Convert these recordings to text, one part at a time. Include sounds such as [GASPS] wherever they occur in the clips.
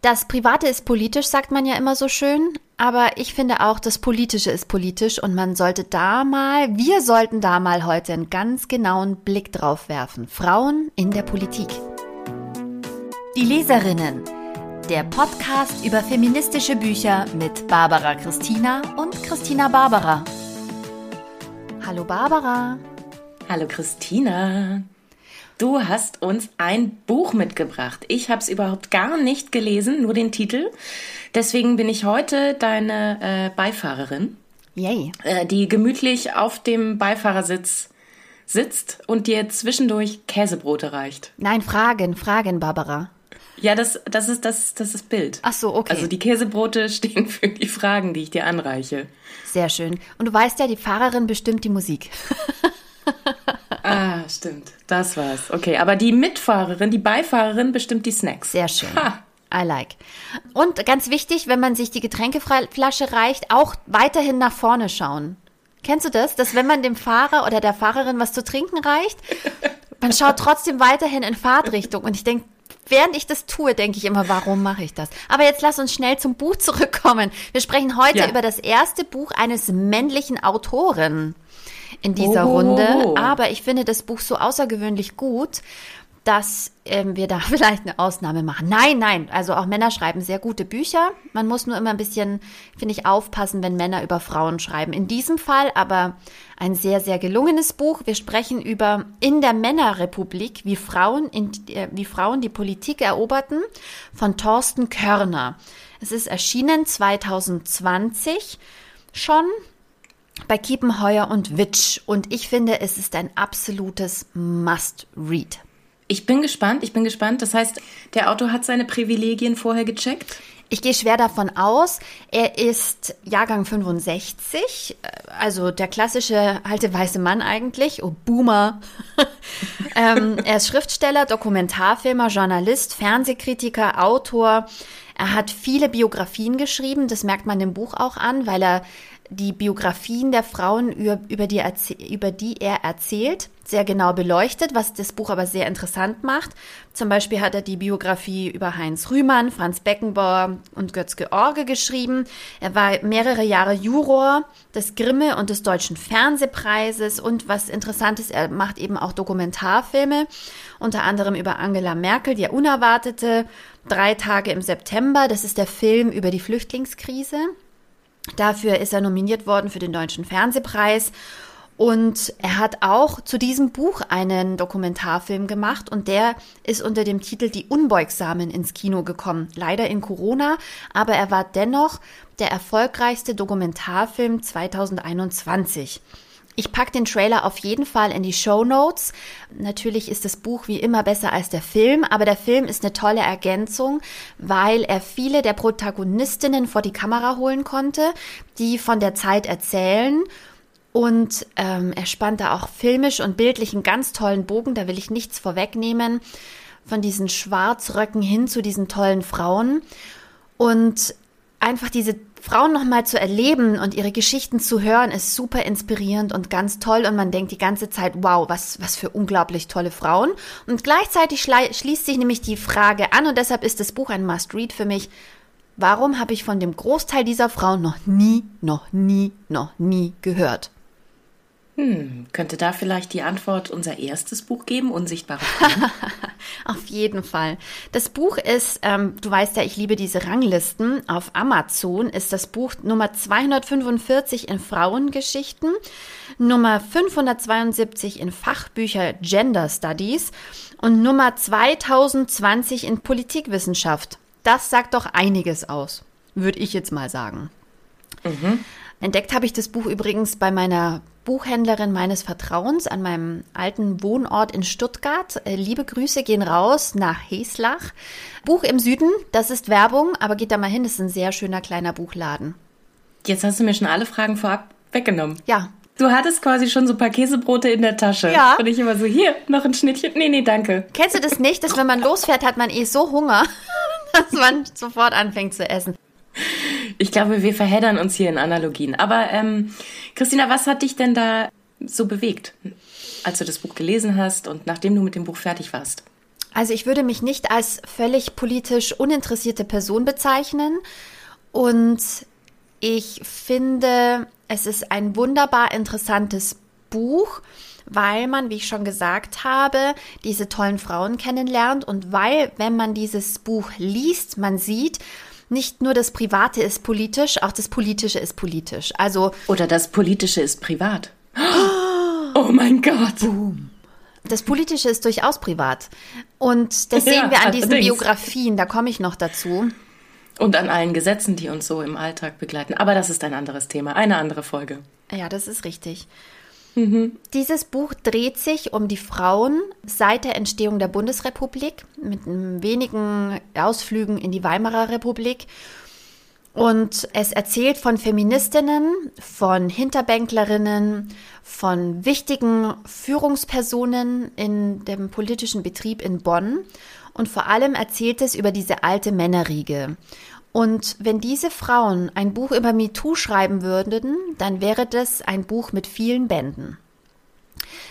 Das Private ist politisch, sagt man ja immer so schön. Aber ich finde auch, das Politische ist politisch und man sollte da mal, wir sollten da mal heute einen ganz genauen Blick drauf werfen. Frauen in der Politik. Die Leserinnen. Der Podcast über feministische Bücher mit Barbara Christina und Christina Barbara. Hallo Barbara. Hallo Christina. Du hast uns ein Buch mitgebracht. Ich habe es überhaupt gar nicht gelesen, nur den Titel. Deswegen bin ich heute deine äh, Beifahrerin. Yay. Äh, die gemütlich auf dem Beifahrersitz sitzt und dir zwischendurch Käsebrote reicht. Nein, Fragen, Fragen, Barbara. Ja, das, das ist das, das ist Bild. Ach so, okay. Also die Käsebrote [LAUGHS] stehen für die Fragen, die ich dir anreiche. Sehr schön. Und du weißt ja, die Fahrerin bestimmt die Musik. [LAUGHS] [LAUGHS] Ah, stimmt. Das war's. Okay, aber die Mitfahrerin, die Beifahrerin bestimmt die Snacks. Sehr schön. Ha. I like. Und ganz wichtig, wenn man sich die Getränkeflasche reicht, auch weiterhin nach vorne schauen. Kennst du das? Dass wenn man dem Fahrer oder der Fahrerin was zu trinken reicht, man schaut trotzdem weiterhin in Fahrtrichtung. Und ich denke, während ich das tue, denke ich immer, warum mache ich das? Aber jetzt lass uns schnell zum Buch zurückkommen. Wir sprechen heute ja. über das erste Buch eines männlichen Autoren in dieser oh. Runde. Aber ich finde das Buch so außergewöhnlich gut, dass ähm, wir da [LAUGHS] vielleicht eine Ausnahme machen. Nein, nein, also auch Männer schreiben sehr gute Bücher. Man muss nur immer ein bisschen, finde ich, aufpassen, wenn Männer über Frauen schreiben. In diesem Fall aber ein sehr, sehr gelungenes Buch. Wir sprechen über In der Männerrepublik, wie Frauen, in, äh, wie Frauen die Politik eroberten, von Thorsten Körner. Es ist erschienen 2020 schon bei Kiepenheuer und Witsch. Und ich finde, es ist ein absolutes Must-Read. Ich bin gespannt, ich bin gespannt. Das heißt, der Autor hat seine Privilegien vorher gecheckt? Ich gehe schwer davon aus. Er ist Jahrgang 65, also der klassische alte weiße Mann eigentlich, oh Boomer. [LAUGHS] ähm, er ist Schriftsteller, Dokumentarfilmer, Journalist, Fernsehkritiker, Autor. Er hat viele Biografien geschrieben, das merkt man dem Buch auch an, weil er die Biografien der Frauen, über die, über die er erzählt, sehr genau beleuchtet, was das Buch aber sehr interessant macht. Zum Beispiel hat er die Biografie über Heinz Rühmann, Franz Beckenbauer und Götz-George geschrieben. Er war mehrere Jahre Juror des Grimme und des Deutschen Fernsehpreises und was interessant ist, er macht eben auch Dokumentarfilme, unter anderem über Angela Merkel, die Unerwartete, Drei Tage im September, das ist der Film über die Flüchtlingskrise. Dafür ist er nominiert worden für den Deutschen Fernsehpreis. Und er hat auch zu diesem Buch einen Dokumentarfilm gemacht und der ist unter dem Titel Die Unbeugsamen ins Kino gekommen. Leider in Corona, aber er war dennoch der erfolgreichste Dokumentarfilm 2021. Ich packe den Trailer auf jeden Fall in die Show Notes. Natürlich ist das Buch wie immer besser als der Film, aber der Film ist eine tolle Ergänzung, weil er viele der Protagonistinnen vor die Kamera holen konnte, die von der Zeit erzählen. Und ähm, er spannt da auch filmisch und bildlich einen ganz tollen Bogen, da will ich nichts vorwegnehmen, von diesen Schwarzröcken hin zu diesen tollen Frauen. Und einfach diese Frauen nochmal zu erleben und ihre Geschichten zu hören, ist super inspirierend und ganz toll. Und man denkt die ganze Zeit, wow, was, was für unglaublich tolle Frauen. Und gleichzeitig schließt sich nämlich die Frage an, und deshalb ist das Buch ein Must-Read für mich. Warum habe ich von dem Großteil dieser Frauen noch nie, noch nie, noch nie gehört? Hm, könnte da vielleicht die Antwort unser erstes Buch geben, Unsichtbare? [LAUGHS] Auf jeden Fall. Das Buch ist, ähm, du weißt ja, ich liebe diese Ranglisten. Auf Amazon ist das Buch Nummer 245 in Frauengeschichten, Nummer 572 in Fachbücher Gender Studies und Nummer 2020 in Politikwissenschaft. Das sagt doch einiges aus, würde ich jetzt mal sagen. Mhm. Entdeckt habe ich das Buch übrigens bei meiner Buchhändlerin meines Vertrauens an meinem alten Wohnort in Stuttgart. Äh, liebe Grüße gehen raus nach Heslach. Buch im Süden, das ist Werbung, aber geht da mal hin, das ist ein sehr schöner kleiner Buchladen. Jetzt hast du mir schon alle Fragen vorab weggenommen. Ja. Du hattest quasi schon so ein paar Käsebrote in der Tasche. Ja. Und ich immer so, hier, noch ein Schnittchen. Nee, nee, danke. Kennst du das nicht, dass wenn man losfährt, hat man eh so Hunger, [LAUGHS] dass man sofort anfängt zu essen? Ich glaube, wir verheddern uns hier in Analogien. Aber ähm, Christina, was hat dich denn da so bewegt, als du das Buch gelesen hast und nachdem du mit dem Buch fertig warst? Also ich würde mich nicht als völlig politisch uninteressierte Person bezeichnen und ich finde, es ist ein wunderbar interessantes Buch, weil man, wie ich schon gesagt habe, diese tollen Frauen kennenlernt und weil, wenn man dieses Buch liest, man sieht, nicht nur das Private ist politisch, auch das Politische ist politisch. Also oder das Politische ist privat. [GASPS] Oh mein Gott. Boom. Das Politische ist durchaus privat. Und das sehen ja, wir an diesen allerdings. Biografien, da komme ich noch dazu. Und an allen Gesetzen, die uns so im Alltag begleiten. Aber das ist ein anderes Thema, eine andere Folge. Ja, das ist richtig. Mhm. Dieses Buch dreht sich um die Frauen seit der Entstehung der Bundesrepublik mit wenigen Ausflügen in die Weimarer Republik. Und es erzählt von Feministinnen, von Hinterbänklerinnen, von wichtigen Führungspersonen in dem politischen Betrieb in Bonn. Und vor allem erzählt es über diese alte Männerriege. Und wenn diese Frauen ein Buch über MeToo schreiben würden, dann wäre das ein Buch mit vielen Bänden.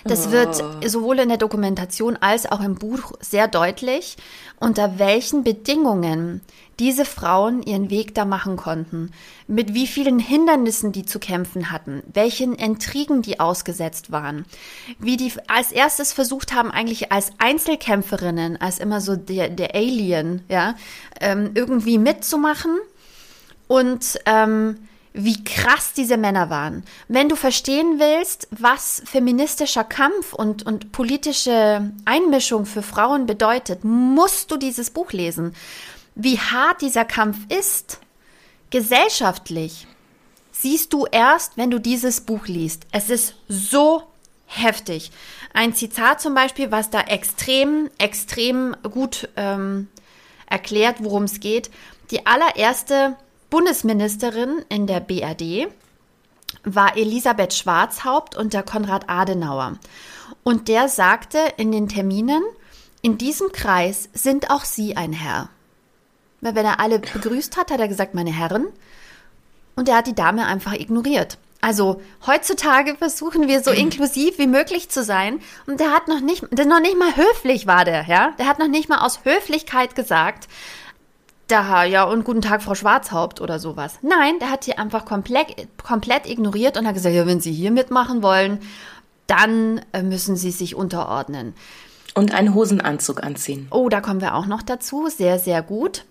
Das wird oh. sowohl in der Dokumentation als auch im Buch sehr deutlich, unter welchen Bedingungen diese Frauen ihren Weg da machen konnten, mit wie vielen Hindernissen die zu kämpfen hatten, welchen Intrigen die ausgesetzt waren, wie die als erstes versucht haben, eigentlich als Einzelkämpferinnen, als immer so der, der Alien, ja, ähm, irgendwie mitzumachen und ähm, wie krass diese Männer waren. Wenn du verstehen willst, was feministischer Kampf und, und politische Einmischung für Frauen bedeutet, musst du dieses Buch lesen wie hart dieser Kampf ist, gesellschaftlich, siehst du erst, wenn du dieses Buch liest. Es ist so heftig. Ein Zitat zum Beispiel, was da extrem, extrem gut ähm, erklärt, worum es geht. Die allererste Bundesministerin in der BRD war Elisabeth Schwarzhaupt und der Konrad Adenauer. Und der sagte in den Terminen, in diesem Kreis sind auch Sie ein Herr. Weil wenn er alle begrüßt hat, hat er gesagt, meine Herren. Und er hat die Dame einfach ignoriert. Also heutzutage versuchen wir so inklusiv wie möglich zu sein. Und der hat noch nicht, der noch nicht mal höflich war der, ja. Der hat noch nicht mal aus Höflichkeit gesagt, da, ja, und guten Tag, Frau Schwarzhaupt oder sowas. Nein, der hat sie einfach komplett, komplett ignoriert und hat gesagt, ja, wenn Sie hier mitmachen wollen, dann äh, müssen Sie sich unterordnen. Und einen Hosenanzug anziehen. Oh, da kommen wir auch noch dazu. Sehr, sehr gut.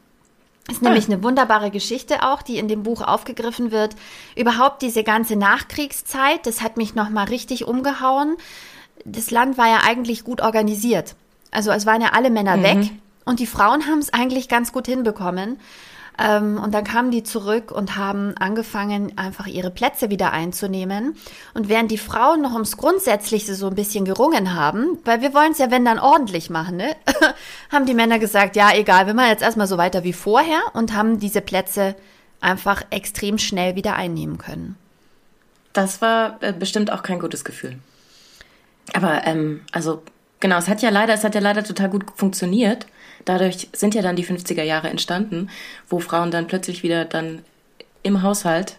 Ist nämlich ah. eine wunderbare Geschichte auch, die in dem Buch aufgegriffen wird. Überhaupt diese ganze Nachkriegszeit, das hat mich nochmal richtig umgehauen. Das Land war ja eigentlich gut organisiert. Also es waren ja alle Männer mhm. weg und die Frauen haben es eigentlich ganz gut hinbekommen. Ähm, und dann kamen die zurück und haben angefangen, einfach ihre Plätze wieder einzunehmen. Und während die Frauen noch ums Grundsätzliche so ein bisschen gerungen haben, weil wir wollen es ja, wenn dann ordentlich machen, ne? [LAUGHS] haben die Männer gesagt, ja, egal, wir machen jetzt erstmal so weiter wie vorher und haben diese Plätze einfach extrem schnell wieder einnehmen können. Das war äh, bestimmt auch kein gutes Gefühl. Aber ähm, also genau, es hat ja leider, es hat ja leider total gut funktioniert dadurch sind ja dann die 50er Jahre entstanden, wo Frauen dann plötzlich wieder dann im Haushalt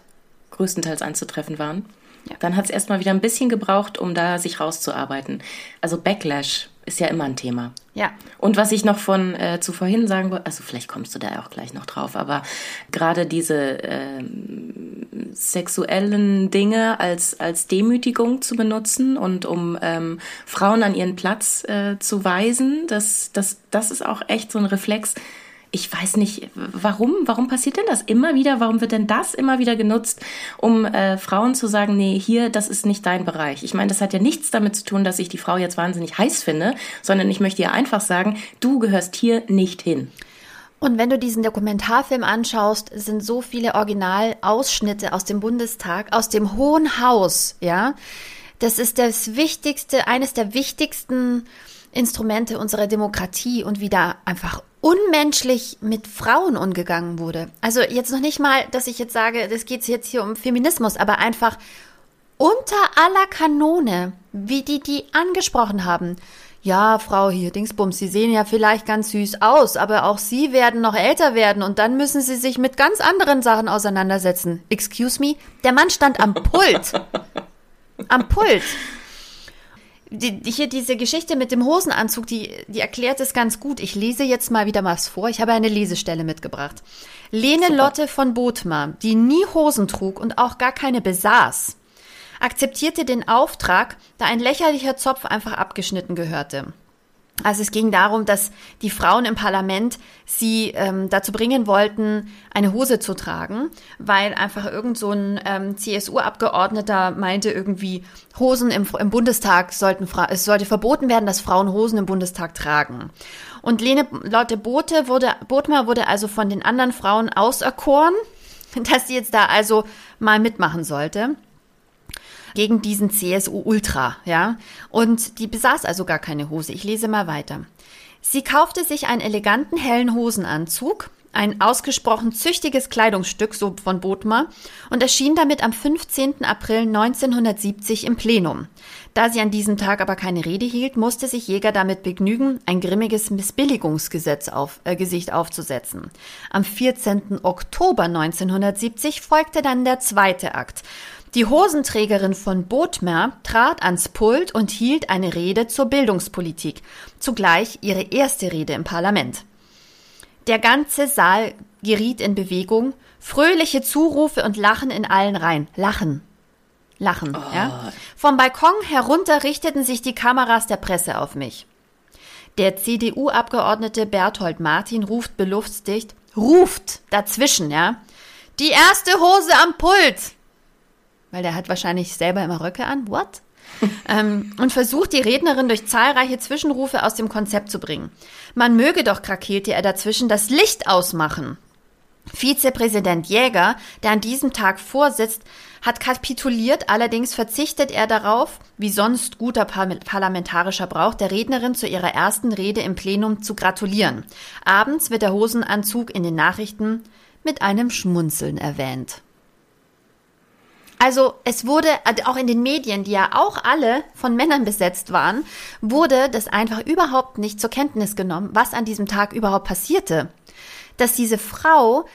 größtenteils anzutreffen waren. Ja. Dann hat es erstmal wieder ein bisschen gebraucht, um da sich rauszuarbeiten. Also Backlash ist ja immer ein Thema. Ja. Und was ich noch von äh, zu vorhin sagen wollte, also vielleicht kommst du da auch gleich noch drauf, aber gerade diese äh, sexuellen Dinge als, als Demütigung zu benutzen und um ähm, Frauen an ihren Platz äh, zu weisen, das, das, das ist auch echt so ein Reflex, ich weiß nicht, warum, warum passiert denn das immer wieder? Warum wird denn das immer wieder genutzt, um äh, Frauen zu sagen, nee, hier, das ist nicht dein Bereich? Ich meine, das hat ja nichts damit zu tun, dass ich die Frau jetzt wahnsinnig heiß finde, sondern ich möchte ihr einfach sagen, du gehörst hier nicht hin. Und wenn du diesen Dokumentarfilm anschaust, sind so viele Originalausschnitte aus dem Bundestag, aus dem Hohen Haus, ja. Das ist das wichtigste, eines der wichtigsten Instrumente unserer Demokratie und wie da einfach unmenschlich mit Frauen umgegangen wurde. Also jetzt noch nicht mal, dass ich jetzt sage, das geht jetzt hier um Feminismus, aber einfach unter aller Kanone, wie die die angesprochen haben. Ja, Frau hier, Dingsbums, Sie sehen ja vielleicht ganz süß aus, aber auch Sie werden noch älter werden und dann müssen Sie sich mit ganz anderen Sachen auseinandersetzen. Excuse me? Der Mann stand am Pult. am Pult die, hier diese Geschichte mit dem Hosenanzug, die, die erklärt es ganz gut. Ich lese jetzt mal wieder was vor. Ich habe eine Lesestelle mitgebracht. Lene Super. Lotte von Bothmer, die nie Hosen trug und auch gar keine besaß, akzeptierte den Auftrag, da ein lächerlicher Zopf einfach abgeschnitten gehörte. Also es ging darum, dass die Frauen im Parlament sie ähm, dazu bringen wollten, eine Hose zu tragen, weil einfach irgend so ein ähm, CSU-Abgeordneter meinte irgendwie, Hosen im, im Bundestag sollten, es sollte verboten werden, dass Frauen Hosen im Bundestag tragen. Und Lene Lotte Bote wurde, Botmer wurde also von den anderen Frauen auserkoren, [LAUGHS] dass sie jetzt da also mal mitmachen sollte gegen diesen CSU Ultra, ja. Und die besaß also gar keine Hose. Ich lese mal weiter. Sie kaufte sich einen eleganten hellen Hosenanzug, ein ausgesprochen züchtiges Kleidungsstück, so von Bodmer, und erschien damit am 15. April 1970 im Plenum. Da sie an diesem Tag aber keine Rede hielt, musste sich Jäger damit begnügen, ein grimmiges Missbilligungsgesetz auf, äh, Gesicht aufzusetzen. Am 14. Oktober 1970 folgte dann der zweite Akt. Die Hosenträgerin von Bodmer trat ans Pult und hielt eine Rede zur Bildungspolitik, zugleich ihre erste Rede im Parlament. Der ganze Saal geriet in Bewegung, fröhliche Zurufe und Lachen in allen Reihen. Lachen. Lachen, oh. ja. Vom Balkon herunter richteten sich die Kameras der Presse auf mich. Der CDU-Abgeordnete Berthold Martin ruft belustigt, ruft dazwischen, ja. Die erste Hose am Pult! Weil der hat wahrscheinlich selber immer Röcke an. What? [LAUGHS] ähm, und versucht die Rednerin durch zahlreiche Zwischenrufe aus dem Konzept zu bringen. Man möge doch, krakeelte er dazwischen, das Licht ausmachen. Vizepräsident Jäger, der an diesem Tag vorsitzt, hat kapituliert, allerdings verzichtet er darauf, wie sonst guter parlamentarischer Brauch, der Rednerin zu ihrer ersten Rede im Plenum zu gratulieren. Abends wird der Hosenanzug in den Nachrichten mit einem Schmunzeln erwähnt. Also es wurde äh, auch in den Medien, die ja auch alle von Männern besetzt waren, wurde das einfach überhaupt nicht zur Kenntnis genommen, was an diesem Tag überhaupt passierte. Dass diese Frau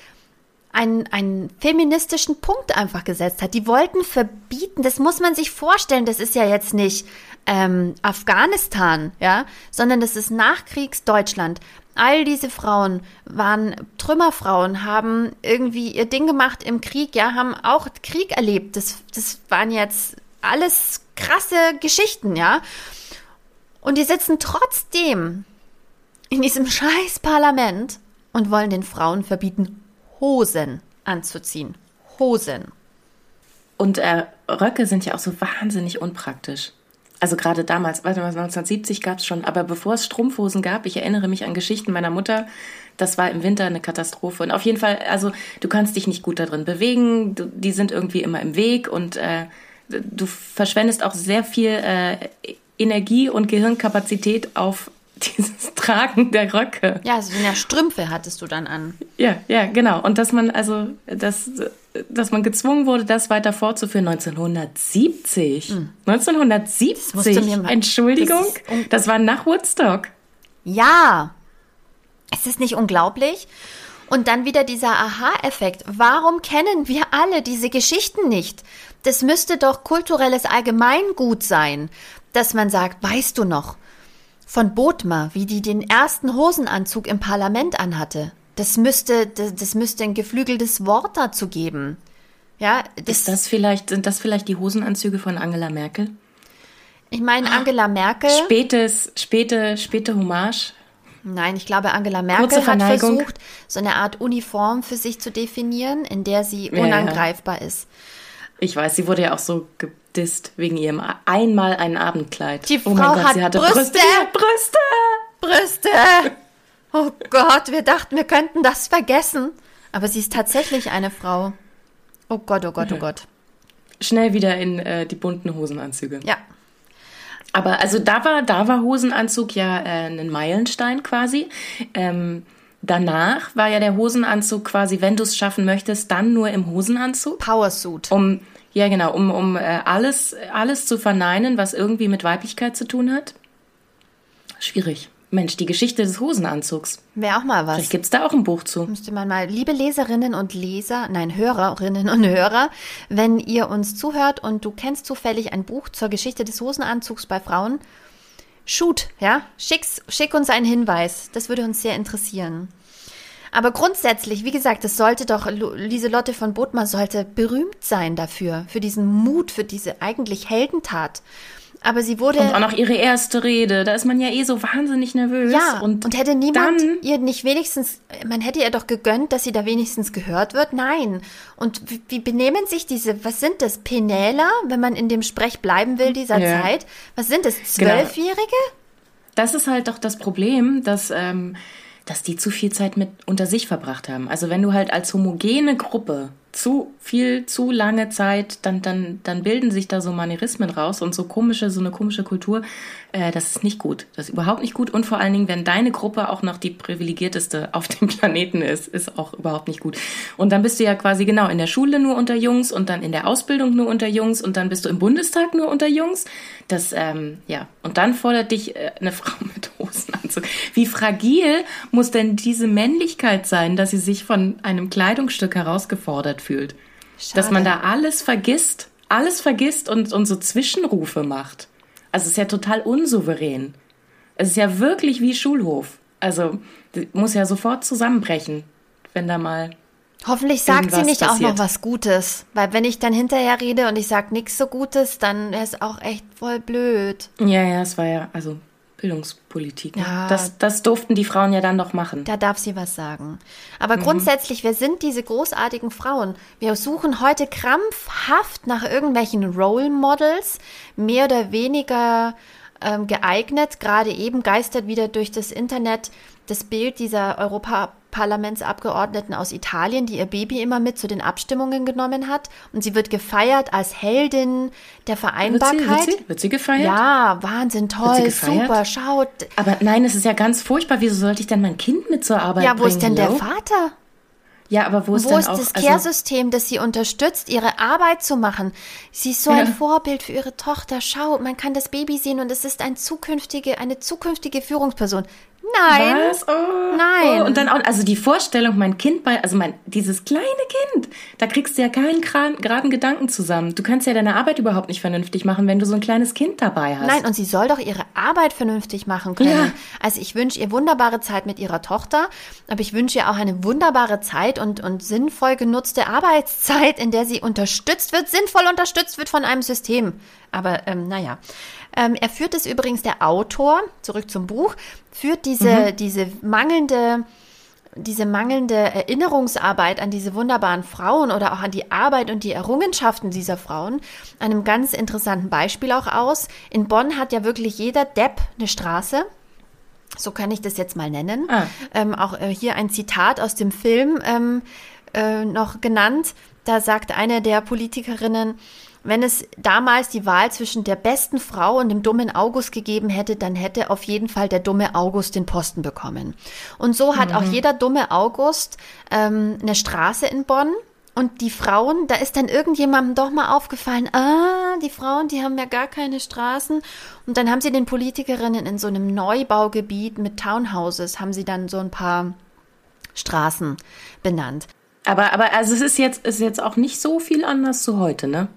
einen, einen feministischen Punkt einfach gesetzt hat. Die wollten verbieten, das muss man sich vorstellen, das ist ja jetzt nicht ähm, Afghanistan, ja, sondern das ist Nachkriegsdeutschland. All diese Frauen waren Trümmerfrauen, haben irgendwie ihr Ding gemacht im Krieg, ja, haben auch Krieg erlebt. Das, das waren jetzt alles krasse Geschichten, ja. Und die sitzen trotzdem in diesem scheiß Parlament und wollen den Frauen verbieten, Hosen anzuziehen. Hosen. Und äh, Röcke sind ja auch so wahnsinnig unpraktisch also gerade damals, warte mal, 1970 gab es schon, aber bevor es Strumpfhosen gab, ich erinnere mich an Geschichten meiner Mutter, das war im Winter eine Katastrophe. Und auf jeden Fall, also du kannst dich nicht gut darin bewegen, du, die sind irgendwie immer im Weg und äh, du verschwendest auch sehr viel äh, Energie und Gehirnkapazität auf [LAUGHS] dieses Tragen der Röcke. Ja, so eine Strümpfe hattest du dann an. Ja, ja, genau. Und dass man also, dass, dass man gezwungen wurde, das weiter fortzuführen 1970. Mhm. 1970. Entschuldigung, das, das war nach Woodstock. Ja. Ist das nicht unglaublich? Und dann wieder dieser Aha-Effekt. Warum kennen wir alle diese Geschichten nicht? Das müsste doch kulturelles Allgemeingut sein, dass man sagt, weißt du noch, von Bodmer, wie die den ersten Hosenanzug im Parlament anhatte. Das müsste, das, das müsste ein geflügeltes Wort dazu geben. Ja, das, Ist das vielleicht, sind das vielleicht die Hosenanzüge von Angela Merkel? Ich meine, Angela Merkel. Spätes, späte, späte Hommage. Nein, ich glaube, Angela Merkel hat versucht, so eine Art Uniform für sich zu definieren, in der sie unangreifbar ja, ja. ist. Ich weiß, sie wurde ja auch so gedisst wegen ihrem einmal ein Abendkleid. Die oh Frau Gott, hat, hat Brüste. Brüste. Brüste. Oh Gott, wir dachten, wir könnten das vergessen. Aber sie ist tatsächlich eine Frau. Oh Gott, oh Gott, oh Gott. Schnell wieder in äh, die bunten Hosenanzüge. Ja. Aber also da war, da war Hosenanzug ja äh, ein Meilenstein quasi. Ähm, danach war ja der Hosenanzug quasi, wenn du es schaffen möchtest, dann nur im Hosenanzug. Powersuit. Um ja, genau, um, um äh, alles, alles zu verneinen, was irgendwie mit Weiblichkeit zu tun hat. Schwierig. Mensch, die Geschichte des Hosenanzugs. Wäre auch mal was. Vielleicht gibt es da auch ein Buch zu. Müsste man mal, liebe Leserinnen und Leser, nein, Hörerinnen und Hörer, wenn ihr uns zuhört und du kennst zufällig ein Buch zur Geschichte des Hosenanzugs bei Frauen, shoot, ja, schick's, schick uns einen Hinweis. Das würde uns sehr interessieren. Aber grundsätzlich, wie gesagt, es sollte doch, Lieselotte von Bodmer sollte berühmt sein dafür, für diesen Mut, für diese eigentlich Heldentat. Aber sie wurde. Und auch noch ihre erste Rede. Da ist man ja eh so wahnsinnig nervös. Ja, und, und hätte niemand dann, ihr nicht wenigstens, man hätte ihr doch gegönnt, dass sie da wenigstens gehört wird? Nein. Und wie, benehmen sich diese, was sind das, Penäler, wenn man in dem Sprech bleiben will dieser ja. Zeit? Was sind das, genau. Zwölfjährige? Genau. Das ist halt doch das Problem, dass. Ähm, dass die zu viel Zeit mit unter sich verbracht haben. Also wenn du halt als homogene Gruppe zu viel, zu lange Zeit, dann, dann, dann bilden sich da so Manierismen raus und so komische, so eine komische Kultur. Äh, das ist nicht gut. Das ist überhaupt nicht gut. Und vor allen Dingen, wenn deine Gruppe auch noch die privilegierteste auf dem [LAUGHS] Planeten ist, ist auch überhaupt nicht gut. Und dann bist du ja quasi genau in der Schule nur unter Jungs und dann in der Ausbildung nur unter Jungs und dann bist du im Bundestag nur unter Jungs. Das, ähm, ja. Und dann fordert dich äh, eine [LAUGHS] Frau mit Hosenanzug. Wie fragil muss denn diese Männlichkeit sein, dass sie sich von einem Kleidungsstück herausgefordert fühlt. Schade. Dass man da alles vergisst, alles vergisst und, und so Zwischenrufe macht. Also es ist ja total unsouverän. Es ist ja wirklich wie Schulhof. Also muss ja sofort zusammenbrechen, wenn da mal. Hoffentlich sagt sie nicht passiert. auch noch was Gutes. Weil wenn ich dann hinterher rede und ich sage nichts so Gutes, dann wäre es auch echt voll blöd. Ja, ja, es war ja, also Bildungspolitik. Ne? Ja, das, das durften die Frauen ja dann doch machen. Da darf sie was sagen. Aber mhm. grundsätzlich, wir sind diese großartigen Frauen. Wir suchen heute krampfhaft nach irgendwelchen Role Models, mehr oder weniger ähm, geeignet. Gerade eben geistert wieder durch das Internet das Bild dieser Europaparlamentsabgeordneten aus Italien, die ihr Baby immer mit zu den Abstimmungen genommen hat. Und sie wird gefeiert als Heldin der Vereinbarkeit. Wird sie, wird sie, wird sie gefeiert? Ja, Wahnsinn, toll, super, schaut. Aber nein, es ist ja ganz furchtbar. Wieso sollte ich denn mein Kind mit zur Arbeit bringen? Ja, wo ist denn der Vater? Ja, aber wo ist, wo ist auch, das also Care-System, das sie unterstützt, ihre Arbeit zu machen? Sie ist so ja. ein Vorbild für ihre Tochter. Schau, man kann das Baby sehen und es ist ein zukünftige, eine zukünftige Führungsperson. Nein. Was? Oh, Nein. Oh. Und dann auch, also die Vorstellung, mein Kind bei, also mein, dieses kleine Kind, da kriegst du ja keinen geraden Gedanken zusammen. Du kannst ja deine Arbeit überhaupt nicht vernünftig machen, wenn du so ein kleines Kind dabei hast. Nein, und sie soll doch ihre Arbeit vernünftig machen können. Ja. Also ich wünsche ihr wunderbare Zeit mit ihrer Tochter, aber ich wünsche ihr auch eine wunderbare Zeit und, und sinnvoll genutzte Arbeitszeit, in der sie unterstützt wird, sinnvoll unterstützt wird von einem System. Aber ähm, naja. Ähm, er führt es übrigens, der Autor, zurück zum Buch, führt diese, mhm. diese mangelnde diese mangelnde Erinnerungsarbeit an diese wunderbaren Frauen oder auch an die Arbeit und die Errungenschaften dieser Frauen einem ganz interessanten Beispiel auch aus. In Bonn hat ja wirklich jeder Depp eine Straße. So kann ich das jetzt mal nennen. Ah. Ähm, auch äh, hier ein Zitat aus dem Film ähm, äh, noch genannt. Da sagt eine der Politikerinnen, wenn es damals die Wahl zwischen der besten Frau und dem dummen August gegeben hätte, dann hätte auf jeden Fall der dumme August den Posten bekommen. Und so hat mhm. auch jeder dumme August ähm, eine Straße in Bonn. Und die Frauen, da ist dann irgendjemandem doch mal aufgefallen, ah, die Frauen, die haben ja gar keine Straßen. Und dann haben sie den Politikerinnen in so einem Neubaugebiet mit Townhouses, haben sie dann so ein paar Straßen benannt. Aber, aber also es ist jetzt, ist jetzt auch nicht so viel anders zu heute, ne?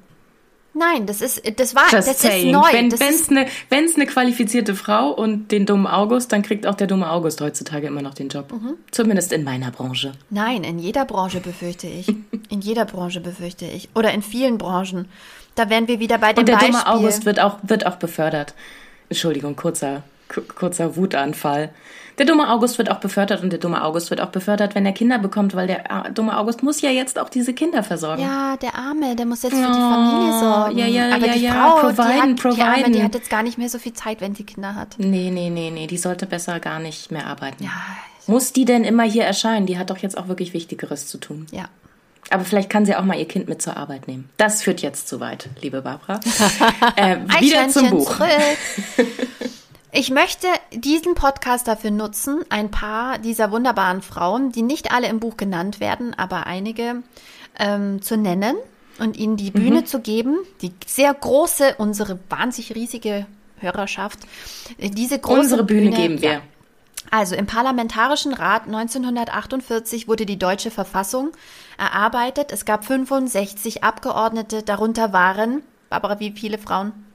Nein, das ist, das war, Just das saying. ist neu. Wenn es eine, wenn's eine qualifizierte Frau und den dummen August, dann kriegt auch der dumme August heutzutage immer noch den Job. Mhm. Zumindest in meiner Branche. Nein, in jeder Branche befürchte ich. [LAUGHS] in jeder Branche befürchte ich. Oder in vielen Branchen. Da wären wir wieder bei dem Und der Beispiel. dumme August wird auch, wird auch befördert. Entschuldigung, kurzer, kurzer Wutanfall. Der dumme August wird auch befördert und der dumme August wird auch befördert, wenn er Kinder bekommt, weil der dumme August muss ja jetzt auch diese Kinder versorgen. Ja, der Arme, der muss jetzt für die Familie oh, sorgen. Ja, ja, Aber ja, die ja, Frau, providen, die, hat, die Arme, die hat jetzt gar nicht mehr so viel Zeit, wenn sie Kinder hat. Nee, nee, nee, nee, die sollte besser gar nicht mehr arbeiten. Ja. Muss die denn immer hier erscheinen? Die hat doch jetzt auch wirklich Wichtigeres zu tun. Ja. Aber vielleicht kann sie auch mal ihr Kind mit zur Arbeit nehmen. Das führt jetzt zu weit, liebe Barbara. [LAUGHS] äh, wieder zum Buch. [LAUGHS] Ich möchte diesen Podcast dafür nutzen, ein paar dieser wunderbaren Frauen, die nicht alle im Buch genannt werden, aber einige ähm, zu nennen und ihnen die Bühne mhm. zu geben, die sehr große, unsere wahnsinnig riesige Hörerschaft, äh, diese große unsere Bühne, Bühne geben wir. Ja, Also im Parlamentarischen Rat 1948 wurde die deutsche Verfassung erarbeitet. Es gab 65 Abgeordnete, darunter waren, Barbara, wie viele Frauen?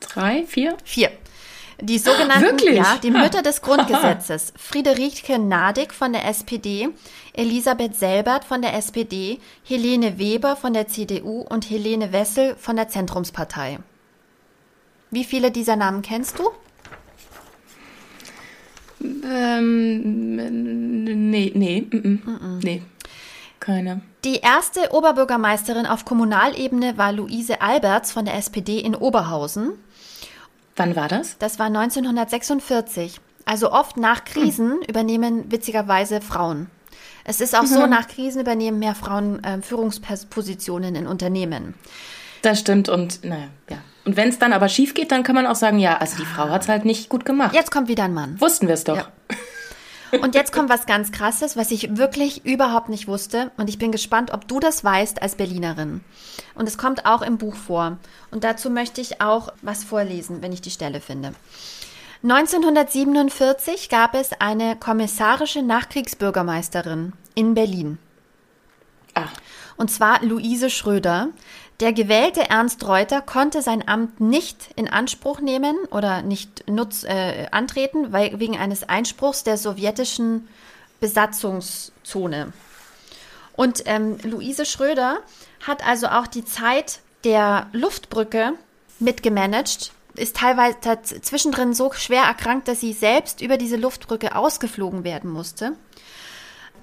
Drei, vier? Vier. Die sogenannten, Wirklich? ja, die Mütter des [LAUGHS] Grundgesetzes. Friederike Nadig von der SPD, Elisabeth Selbert von der SPD, Helene Weber von der CDU und Helene Wessel von der Zentrumspartei. Wie viele dieser Namen kennst du? Ähm, nee, nee, mm, mm, nee, keine. Die erste Oberbürgermeisterin auf Kommunalebene war Luise Alberts von der SPD in Oberhausen. Wann war das? Das war 1946. Also oft nach Krisen übernehmen witzigerweise Frauen. Es ist auch so, nach Krisen übernehmen mehr Frauen äh, Führungspositionen in Unternehmen. Das stimmt und naja, ja. Und wenn es dann aber schief geht, dann kann man auch sagen, ja, also die Frau hat es halt nicht gut gemacht. Jetzt kommt wieder ein Mann. Wussten wir es doch. Ja. [LAUGHS] Und jetzt kommt was ganz Krasses, was ich wirklich überhaupt nicht wusste. Und ich bin gespannt, ob du das weißt als Berlinerin. Und es kommt auch im Buch vor. Und dazu möchte ich auch was vorlesen, wenn ich die Stelle finde. 1947 gab es eine kommissarische Nachkriegsbürgermeisterin in Berlin. Ah, Und zwar Luise Schröder. Der gewählte Ernst Reuter konnte sein Amt nicht in Anspruch nehmen oder nicht nutz, äh, antreten, weil, wegen eines Einspruchs der sowjetischen Besatzungszone. Und ähm, Luise Schröder hat also auch die Zeit der Luftbrücke mitgemanagt, ist teilweise zwischendrin so schwer erkrankt, dass sie selbst über diese Luftbrücke ausgeflogen werden musste.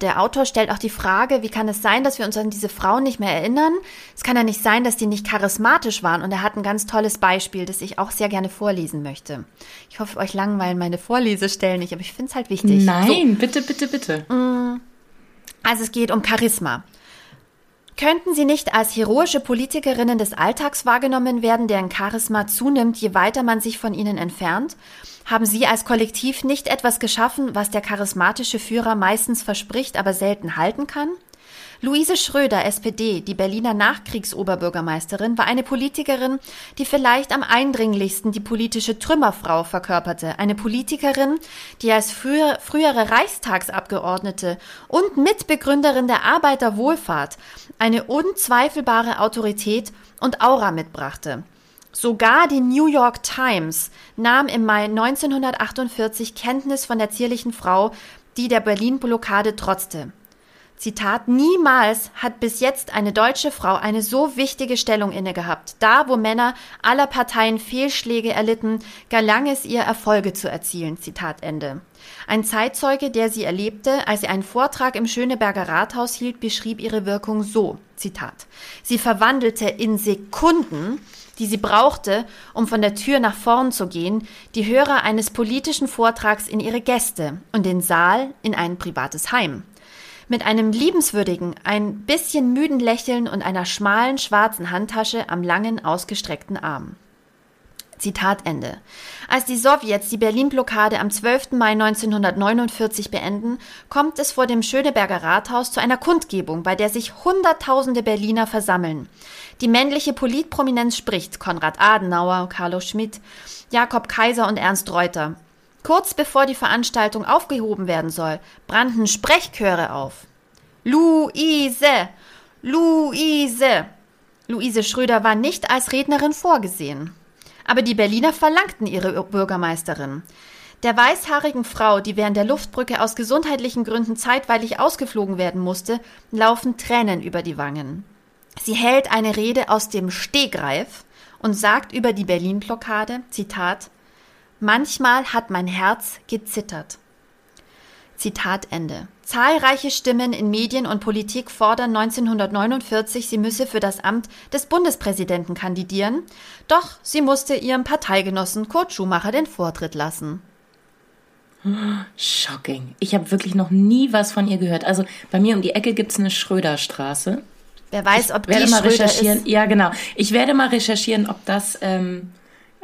Der Autor stellt auch die Frage, wie kann es sein, dass wir uns an diese Frauen nicht mehr erinnern? Es kann ja nicht sein, dass die nicht charismatisch waren. Und er hat ein ganz tolles Beispiel, das ich auch sehr gerne vorlesen möchte. Ich hoffe, euch langweilen meine Vorlesestellen nicht, aber ich finde es halt wichtig. So. nein, bitte, bitte, bitte. Also es geht um Charisma. Könnten sie nicht als heroische Politikerinnen des Alltags wahrgenommen werden, deren Charisma zunimmt, je weiter man sich von ihnen entfernt? Haben sie als Kollektiv nicht etwas geschaffen, was der charismatische Führer meistens verspricht, aber selten halten kann? Luise Schröder, SPD, die Berliner Nachkriegsoberbürgermeisterin, war eine Politikerin, die vielleicht am eindringlichsten die politische Trümmerfrau verkörperte. Eine Politikerin, die als früher, frühere Reichstagsabgeordnete und Mitbegründerin der Arbeiterwohlfahrt eine unzweifelbare Autorität und Aura mitbrachte. Sogar die New York Times nahm im Mai 1948 Kenntnis von der zierlichen Frau, die der Berlin-Blockade trotzte. Zitat, niemals hat bis jetzt eine deutsche Frau eine so wichtige Stellung inne gehabt. Da, wo Männer aller Parteien Fehlschläge erlitten, gelang es ihr, Erfolge zu erzielen. Zitat Ende. Ein Zeitzeuge, der sie erlebte, als sie einen Vortrag im Schöneberger Rathaus hielt, beschrieb ihre Wirkung so. Zitat. Sie verwandelte in Sekunden die sie brauchte, um von der Tür nach vorn zu gehen, die Hörer eines politischen Vortrags in ihre Gäste und den Saal in ein privates Heim. Mit einem liebenswürdigen, ein bisschen müden Lächeln und einer schmalen schwarzen Handtasche am langen, ausgestreckten Arm. Zitat Ende. Als die Sowjets die Berlin-Blockade am 12. Mai 1949 beenden, kommt es vor dem Schöneberger Rathaus zu einer Kundgebung, bei der sich Hunderttausende Berliner versammeln. Die männliche Politprominenz spricht Konrad Adenauer, Carlo Schmidt, Jakob Kaiser und Ernst Reuter. Kurz bevor die Veranstaltung aufgehoben werden soll, brannten Sprechchöre auf. Luise! Luise! Luise Schröder war nicht als Rednerin vorgesehen. Aber die Berliner verlangten ihre Bürgermeisterin. Der weißhaarigen Frau, die während der Luftbrücke aus gesundheitlichen Gründen zeitweilig ausgeflogen werden musste, laufen Tränen über die Wangen. Sie hält eine Rede aus dem Stegreif und sagt über die Berlin-Blockade, Zitat, Manchmal hat mein Herz gezittert. Zitat Ende. Zahlreiche Stimmen in Medien und Politik fordern 1949, sie müsse für das Amt des Bundespräsidenten kandidieren, doch sie musste ihrem Parteigenossen Kurt Schumacher den Vortritt lassen. Shocking. Ich habe wirklich noch nie was von ihr gehört. Also bei mir um die Ecke gibt es eine Schröderstraße. Wer weiß, ob Ich werde die mal Schröder recherchieren. ist. Ja, genau. Ich werde mal recherchieren, ob das ähm,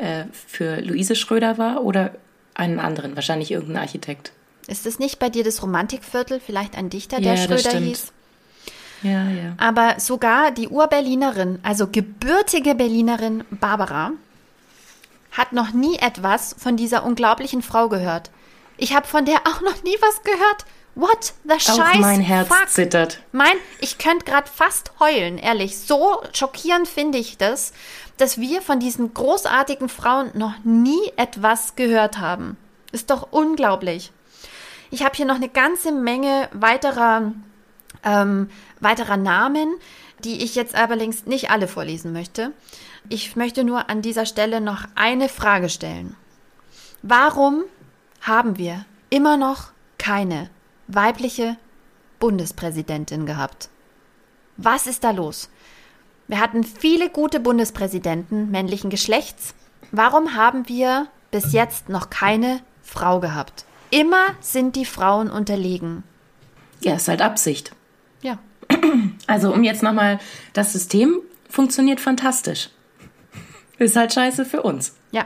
äh, für Luise Schröder war oder einen anderen. Wahrscheinlich irgendein Architekt. Ist es nicht bei dir das Romantikviertel, vielleicht ein Dichter, Ja, der das Schröder hieß? Ja, ja. Aber sogar die Urberlinerin, also gebürtige Berlinerin Barbara, hat noch nie etwas von dieser unglaublichen Frau gehört. Ich habe von der auch noch nie was gehört. What the Scheiß? Auch mein Herz fuck? zittert. Mein, ich könnte gerade fast heulen, ehrlich. So schockierend finde ich das, dass wir von diesen großartigen Frauen noch nie etwas gehört haben. Ist doch unglaublich. Ich habe hier noch eine ganze Menge weiterer, ähm, weiterer Namen, die ich jetzt allerdings nicht alle vorlesen möchte. Ich möchte nur an dieser Stelle noch eine Frage stellen. Warum haben wir immer noch keine weibliche Bundespräsidentin gehabt? Was ist da los? Wir hatten viele gute Bundespräsidenten männlichen Geschlechts. Warum haben wir bis jetzt noch keine Frau gehabt? Immer sind die Frauen unterlegen. Ja, ist halt Absicht. Ja. Also, um jetzt nochmal, das System funktioniert fantastisch. Ist halt scheiße für uns. Ja.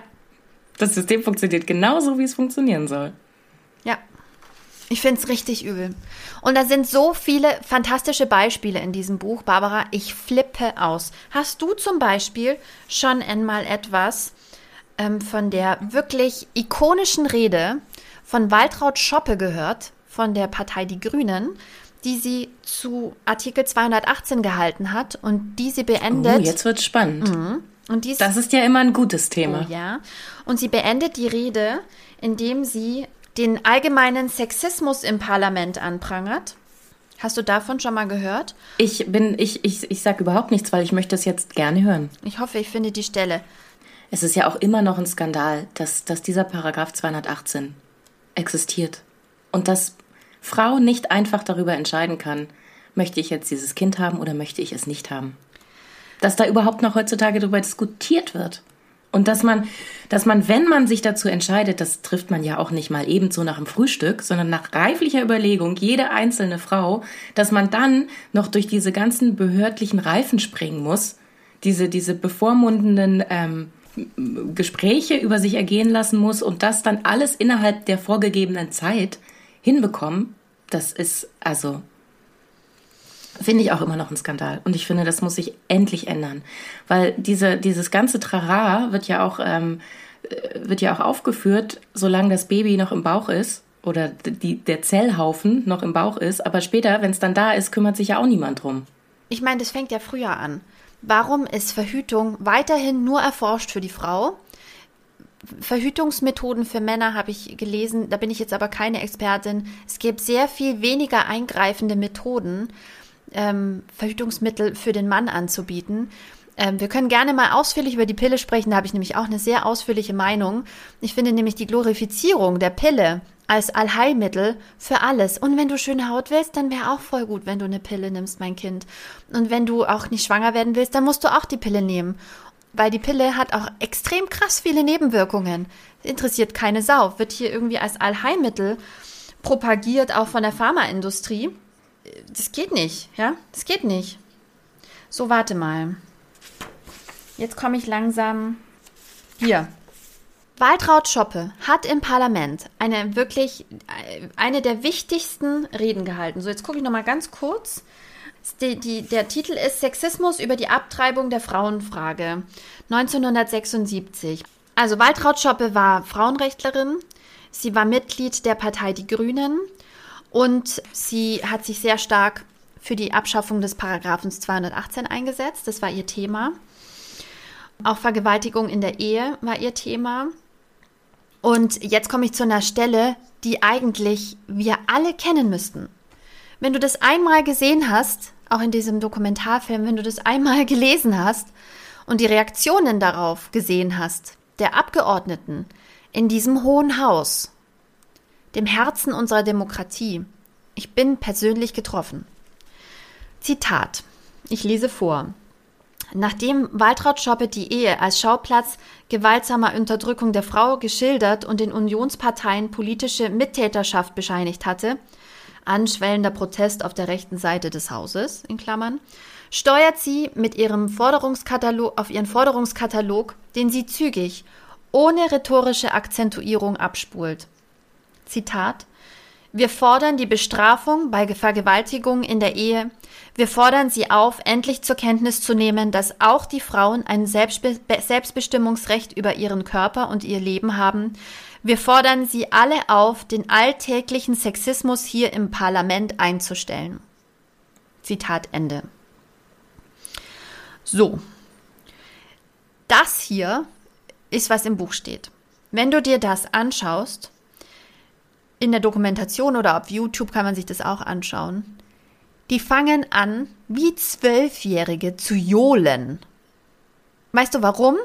Das System funktioniert genauso, wie es funktionieren soll. Ich finde es richtig übel. Und da sind so viele fantastische Beispiele in diesem Buch, Barbara. Ich flippe aus. Hast du zum Beispiel schon einmal etwas ähm, von der wirklich ikonischen Rede von Waltraud Schoppe gehört, von der Partei Die Grünen, die sie zu Artikel 218 gehalten hat und die sie beendet. Oh, jetzt wird's spannend. Mhm. Und dies, Das ist ja immer ein gutes Thema. Oh, ja. Und sie beendet die Rede, indem sie den allgemeinen Sexismus im Parlament anprangert. Hast du davon schon mal gehört? Ich bin, ich, ich, ich sag überhaupt nichts, weil ich möchte es jetzt gerne hören. Ich hoffe, ich finde die Stelle. Es ist ja auch immer noch ein Skandal, dass, dass dieser Paragraph 218 existiert. Und dass Frau nicht einfach darüber entscheiden kann, möchte ich jetzt dieses Kind haben oder möchte ich es nicht haben. Dass da überhaupt noch heutzutage darüber diskutiert wird. Und dass man, dass man, wenn man sich dazu entscheidet, das trifft man ja auch nicht mal ebenso nach dem Frühstück, sondern nach reiflicher Überlegung, jede einzelne Frau, dass man dann noch durch diese ganzen behördlichen Reifen springen muss, diese, diese bevormundenden ähm, Gespräche über sich ergehen lassen muss und das dann alles innerhalb der vorgegebenen Zeit hinbekommen, das ist also finde ich auch immer noch ein Skandal. Und ich finde, das muss sich endlich ändern. Weil diese, dieses ganze Trara wird ja auch, ähm, wird ja auch aufgeführt, solange das Baby noch im Bauch ist oder die, der Zellhaufen noch im Bauch ist. Aber später, wenn es dann da ist, kümmert sich ja auch niemand drum. Ich meine, das fängt ja früher an. Warum ist Verhütung weiterhin nur erforscht für die Frau? Verhütungsmethoden für Männer habe ich gelesen, da bin ich jetzt aber keine Expertin. Es gibt sehr viel weniger eingreifende Methoden, ähm, Verhütungsmittel für den Mann anzubieten. Ähm, wir können gerne mal ausführlich über die Pille sprechen, da habe ich nämlich auch eine sehr ausführliche Meinung. Ich finde nämlich die Glorifizierung der Pille als Allheilmittel für alles. Und wenn du schöne Haut willst, dann wäre auch voll gut, wenn du eine Pille nimmst, mein Kind. Und wenn du auch nicht schwanger werden willst, dann musst du auch die Pille nehmen. Weil die Pille hat auch extrem krass viele Nebenwirkungen. Interessiert keine Sau. Wird hier irgendwie als Allheilmittel propagiert, auch von der Pharmaindustrie. Das geht nicht, ja? Das geht nicht. So, warte mal. Jetzt komme ich langsam. Hier. Waltraud Schoppe hat im Parlament eine wirklich, eine der wichtigsten Reden gehalten. So, jetzt gucke ich nochmal ganz kurz. Die, die, der Titel ist Sexismus über die Abtreibung der Frauenfrage 1976. Also Waltraud Schoppe war Frauenrechtlerin. Sie war Mitglied der Partei Die Grünen und sie hat sich sehr stark für die Abschaffung des Paragraphens 218 eingesetzt. Das war ihr Thema. Auch Vergewaltigung in der Ehe war ihr Thema. Und jetzt komme ich zu einer Stelle, die eigentlich wir alle kennen müssten. Wenn du das einmal gesehen hast, auch in diesem Dokumentarfilm, wenn du das einmal gelesen hast und die Reaktionen darauf gesehen hast, der Abgeordneten in diesem Hohen Haus, dem Herzen unserer Demokratie, ich bin persönlich getroffen. Zitat. Ich lese vor. Nachdem Waltraud Schoppe die Ehe als Schauplatz gewaltsamer Unterdrückung der Frau geschildert und den Unionsparteien politische Mittäterschaft bescheinigt hatte, anschwellender Protest auf der rechten Seite des Hauses, in Klammern, steuert sie mit ihrem Forderungskatalog auf ihren Forderungskatalog, den sie zügig, ohne rhetorische Akzentuierung abspult. Zitat Wir fordern die Bestrafung bei Vergewaltigung in der Ehe. Wir fordern sie auf, endlich zur Kenntnis zu nehmen, dass auch die Frauen ein Selbstbe Selbstbestimmungsrecht über ihren Körper und ihr Leben haben. Wir fordern sie alle auf, den alltäglichen Sexismus hier im Parlament einzustellen. Zitat Ende. So. Das hier ist, was im Buch steht. Wenn du dir das anschaust, in der Dokumentation oder auf YouTube kann man sich das auch anschauen. Die fangen an, wie Zwölfjährige zu johlen. Weißt du warum?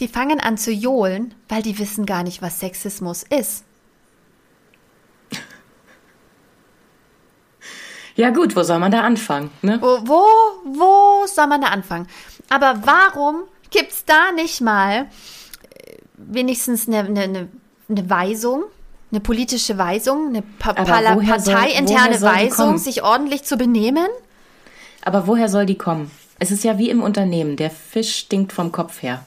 Die fangen an zu johlen, weil die wissen gar nicht, was Sexismus ist. Ja gut, wo soll man da anfangen? Ne? Wo, wo, wo soll man da anfangen? Aber warum gibt es da nicht mal äh, wenigstens eine, eine, eine Weisung, eine politische Weisung, eine pa parteiinterne Weisung, sich ordentlich zu benehmen? Aber woher soll die kommen? Es ist ja wie im Unternehmen. Der Fisch stinkt vom Kopf her.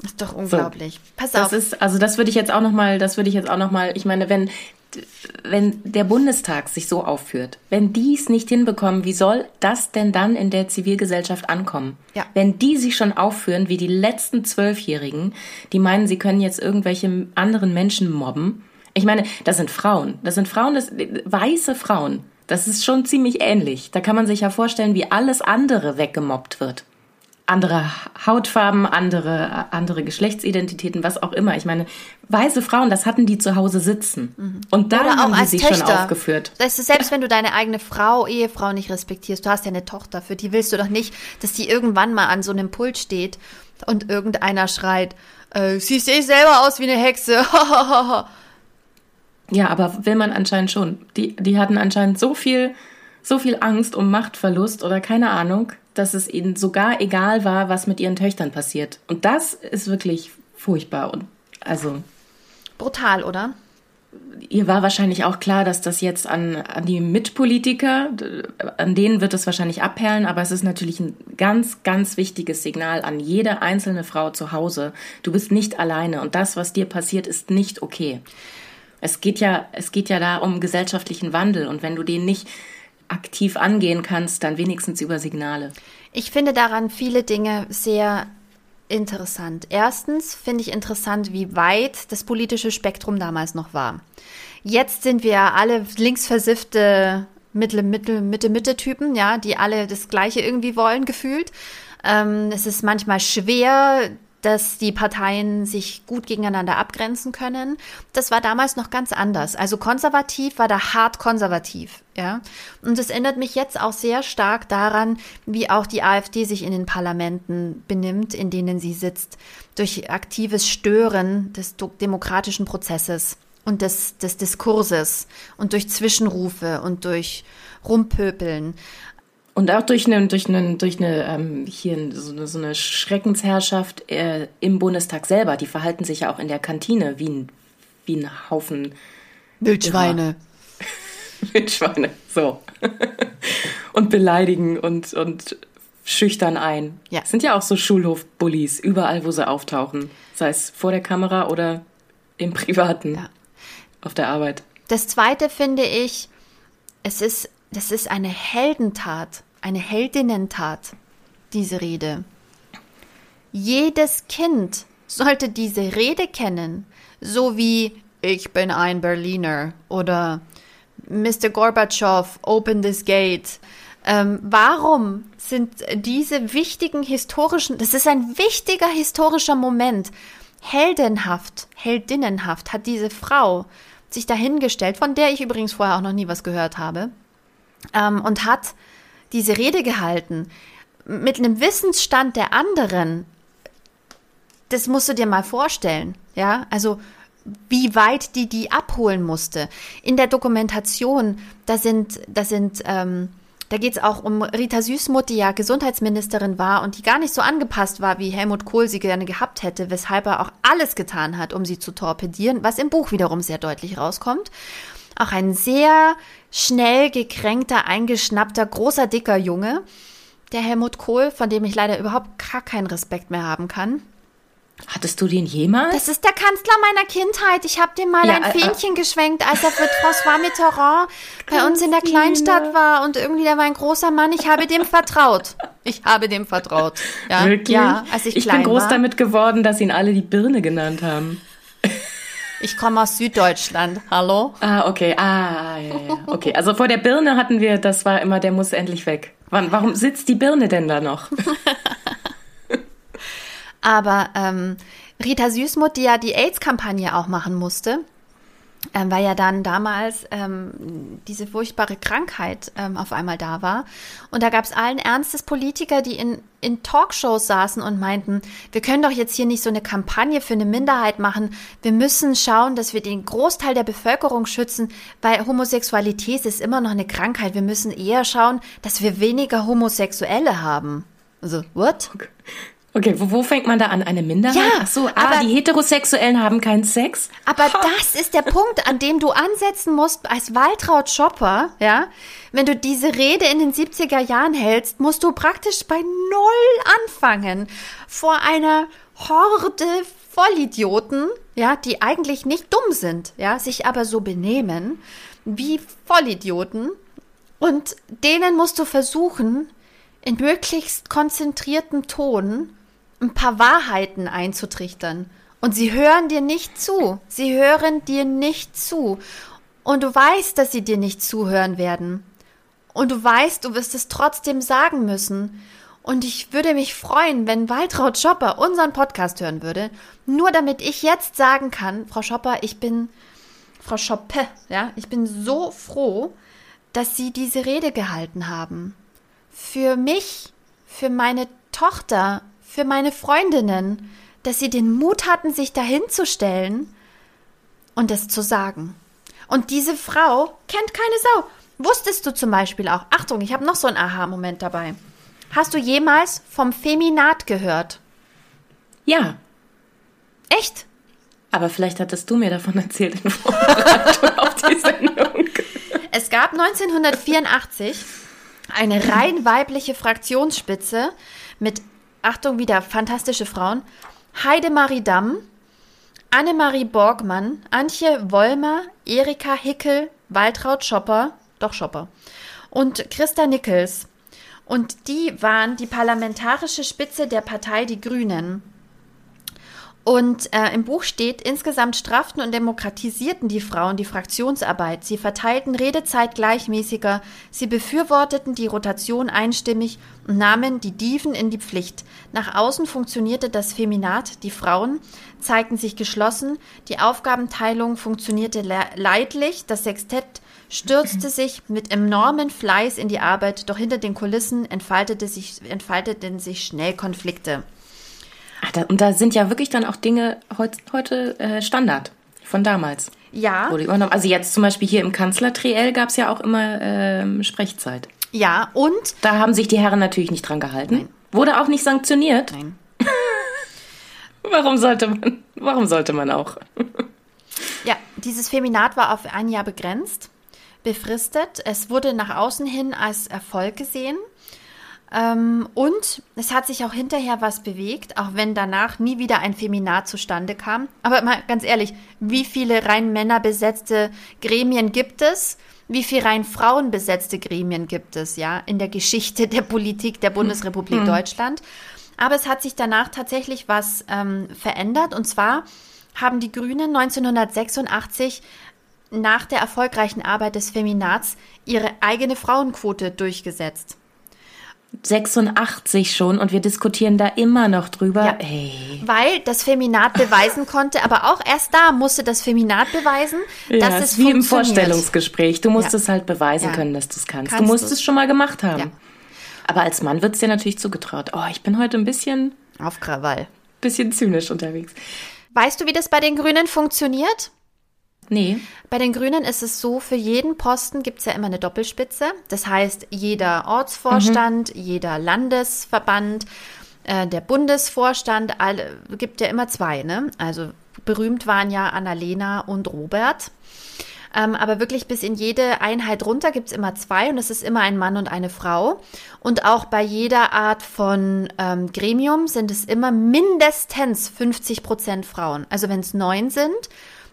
Das ist doch unglaublich. So. Pass auf. Das ist, also das würde ich jetzt auch noch mal, das würde ich jetzt auch noch mal, ich meine, wenn, wenn der Bundestag sich so aufführt, wenn die es nicht hinbekommen, wie soll das denn dann in der Zivilgesellschaft ankommen? Ja. Wenn die sich schon aufführen wie die letzten Zwölfjährigen, die meinen, sie können jetzt irgendwelche anderen Menschen mobben, ich meine, das sind Frauen. Das sind Frauen, das, weiße Frauen. Das ist schon ziemlich ähnlich. Da kann man sich ja vorstellen, wie alles andere weggemobbt wird. Andere Hautfarben, andere, andere Geschlechtsidentitäten, was auch immer. Ich meine, weiße Frauen, das hatten die zu Hause sitzen. Mhm. Und da haben die sich Töchter. schon aufgeführt. Das ist, selbst wenn du deine eigene Frau, Ehefrau nicht respektierst, du hast ja eine Tochter, für die willst du doch nicht, dass die irgendwann mal an so einem Pult steht und irgendeiner schreit, äh, siehst eh selber aus wie eine Hexe. [LAUGHS] Ja, aber will man anscheinend schon. Die, die hatten anscheinend so viel, so viel Angst um Machtverlust oder keine Ahnung, dass es ihnen sogar egal war, was mit ihren Töchtern passiert. Und das ist wirklich furchtbar und also. Brutal, oder? Ihr war wahrscheinlich auch klar, dass das jetzt an, an die Mitpolitiker, an denen wird es wahrscheinlich abperlen, aber es ist natürlich ein ganz, ganz wichtiges Signal an jede einzelne Frau zu Hause. Du bist nicht alleine und das, was dir passiert, ist nicht okay. Es geht ja, es geht ja da um gesellschaftlichen Wandel und wenn du den nicht aktiv angehen kannst, dann wenigstens über Signale. Ich finde daran viele Dinge sehr interessant. Erstens finde ich interessant, wie weit das politische Spektrum damals noch war. Jetzt sind wir alle linksversiffte Mittel, Mittel, Mitte, Mitte-Typen, ja, die alle das Gleiche irgendwie wollen, gefühlt. Ähm, es ist manchmal schwer, dass die Parteien sich gut gegeneinander abgrenzen können. Das war damals noch ganz anders. Also konservativ war da hart konservativ, ja. Und das erinnert mich jetzt auch sehr stark daran, wie auch die AfD sich in den Parlamenten benimmt, in denen sie sitzt, durch aktives Stören des demokratischen Prozesses und des, des Diskurses und durch Zwischenrufe und durch Rumpöpeln. Und auch durch eine, durch eine, durch eine ähm, hier so eine, so eine Schreckensherrschaft äh, im Bundestag selber. Die verhalten sich ja auch in der Kantine wie ein, wie ein Haufen Wildschweine. [LAUGHS] Wildschweine, so. [LAUGHS] und beleidigen und, und schüchtern ein. Ja. Das sind ja auch so Schulhofbullies, überall, wo sie auftauchen. Sei es vor der Kamera oder im Privaten. Ja. Auf der Arbeit. Das zweite finde ich, es ist, das ist eine Heldentat eine Heldinnentat, diese Rede. Jedes Kind sollte diese Rede kennen, so wie Ich bin ein Berliner oder Mr. Gorbatschow, open this gate. Ähm, warum sind diese wichtigen historischen, das ist ein wichtiger historischer Moment, heldenhaft, heldinnenhaft hat diese Frau sich dahingestellt, von der ich übrigens vorher auch noch nie was gehört habe, ähm, und hat diese Rede gehalten mit einem Wissensstand der anderen. Das musst du dir mal vorstellen, ja? Also wie weit die die abholen musste. In der Dokumentation, da sind, da sind, ähm, da geht es auch um Rita Süßmuth, die ja Gesundheitsministerin war und die gar nicht so angepasst war, wie Helmut Kohl sie gerne gehabt hätte, weshalb er auch alles getan hat, um sie zu torpedieren, was im Buch wiederum sehr deutlich rauskommt. Auch ein sehr schnell gekränkter, eingeschnappter, großer, dicker Junge, der Helmut Kohl, von dem ich leider überhaupt gar keinen Respekt mehr haben kann. Hattest du den jemals? Das ist der Kanzler meiner Kindheit. Ich habe dem mal Ja, ein äh, Fähnchen geschwenkt, als er mit François Mitterrand bei uns in der. Kleinstadt war. Und irgendwie, der war ein großer Mann. Ich habe dem vertraut. Ich habe dem vertraut. Ja, Wirklich? ja als ich, ich klein bin groß war. damit geworden, dass ihn alle die Birne genannt haben. Ich komme aus Süddeutschland. Hallo? Ah, okay. Ah, ja, ja. Okay, also vor der Birne hatten wir, das war immer, der muss endlich weg. Wann, warum sitzt die Birne denn da noch? [LAUGHS] Aber ähm, Rita Süßmuth, die ja die AIDS-Kampagne auch machen musste, ähm, weil ja dann damals ähm, diese furchtbare Krankheit ähm, auf einmal da war. Und da gab es allen Ernstes Politiker, die in, in Talkshows saßen und meinten, wir können doch jetzt hier nicht so eine Kampagne für eine Minderheit machen. Wir müssen schauen, dass wir den Großteil der Bevölkerung schützen, weil Homosexualität ist immer noch eine Krankheit. Wir müssen eher schauen, dass wir weniger Homosexuelle haben. Also, what? Okay, wo, wo fängt man da an? Eine Minderheit? Ja, Ach so, ah, aber- die Heterosexuellen haben keinen Sex? Aber das ist der Punkt, an dem du ansetzen musst als Waltraud Schopper, ja? Wenn du diese Rede in den 70er Jahren hältst, musst du praktisch bei Null anfangen. Vor einer Horde Vollidioten, ja, die eigentlich nicht dumm sind, ja, sich aber so benehmen wie Vollidioten. Und denen musst du versuchen, in möglichst konzentriertem Ton ein paar Wahrheiten einzutrichtern. Und sie hören dir nicht zu. Sie hören dir nicht zu. Und du weißt, dass sie dir nicht zuhören werden. Und du weißt, du wirst es trotzdem sagen müssen. Und ich würde mich freuen, wenn Waltraud Schopper unseren Podcast hören würde, nur damit ich jetzt sagen kann, Frau Schopper, ich bin, Frau Schoppe, ja, ich bin so froh, dass Sie diese Rede gehalten haben. Für mich, für meine Tochter, für meine Freundinnen, dass sie den Mut hatten, sich dahin zu stellen und es zu sagen. Und diese Frau kennt keine Sau. Wusstest du zum Beispiel auch, Achtung, ich habe noch so einen Aha-Moment dabei. Hast du jemals vom Feminat gehört? Ja, Echt? aber vielleicht hattest du mir davon erzählt in Vorbereitung auf die Sendung. Es gab 1984 eine rein weibliche Fraktionsspitze mit, Achtung wieder, fantastische Frauen, Heidemarie Damm, Annemarie Borgmann, Antje Wollmer, Erika Hickel, Waltraud Schopper, doch Schopper, und Christa Nickels. Und die waren die parlamentarische Spitze der Partei Die Grünen. Und äh, im Buch steht, insgesamt strafften und demokratisierten die Frauen die Fraktionsarbeit. Sie verteilten Redezeit gleichmäßiger, sie befürworteten die Rotation einstimmig und nahmen die Diven in die Pflicht. Nach außen funktionierte das Feminat, die Frauen zeigten sich geschlossen, die Aufgabenteilung funktionierte le leidlich, das Sextett stürzte sich mit enormem Fleiß in die Arbeit, doch hinter den Kulissen entfaltete sich, entfalteten sich schnell Konflikte. Ach, da, und da sind ja wirklich dann auch Dinge heut, heute äh, Standard von damals. Ja, Wurde übernommen. Also jetzt zum Beispiel hier im Kanzlertriell gab es ja auch immer ähm, Sprechzeit. ja, und Da haben sich die Herren natürlich nicht dran gehalten. Wurde auch nicht sanktioniert. Nein. [LAUGHS] Warum sollte man? Warum sollte man auch? Ja, dieses Feminat war auf ein Jahr begrenzt, befristet. Es wurde nach außen hin als Erfolg gesehen. Ähm, und es hat sich auch hinterher was bewegt, auch wenn danach nie wieder ein Feminat zustande kam. Aber mal ganz ehrlich, wie viele rein männerbesetzte Gremien gibt es? Wie viele rein frauenbesetzte Gremien gibt es, ja, in der Geschichte der Politik der Bundesrepublik Deutschland? Aber es hat sich danach tatsächlich was ähm, verändert. Und zwar haben die Grünen 1986 nach der erfolgreichen Arbeit des Feminats ihre eigene Frauenquote durchgesetzt. 86 schon und wir diskutieren da immer noch drüber. Ja. Ey. Weil das Feminat beweisen konnte, aber auch erst da musste das Feminat beweisen, Ja, dass ist es wie im. Vorstellungsgespräch. Du musst Ja. es halt beweisen Ja. können, dass du es kannst. Kannst du musst du's. es schon mal gemacht haben. Ja. Aber als Mann wird es dir natürlich zugetraut. Oh, ich bin heute ein bisschen, Auf Krawall. bisschen zynisch unterwegs. Weißt du, wie das bei den Grünen funktioniert? Nee. Bei den Grünen ist es so, für jeden Posten gibt es ja immer eine Doppelspitze. Das heißt, jeder Ortsvorstand, jeder Landesverband, äh, der Bundesvorstand, alle, gibt ja immer zwei. Ne? Also berühmt waren ja Annalena und Robert. Ähm, aber wirklich bis in jede Einheit runter gibt es immer zwei und es ist immer ein Mann und eine Frau. Und auch bei jeder Art von ähm, Gremium sind es immer mindestens 50 Prozent Frauen. Also wenn es neun sind,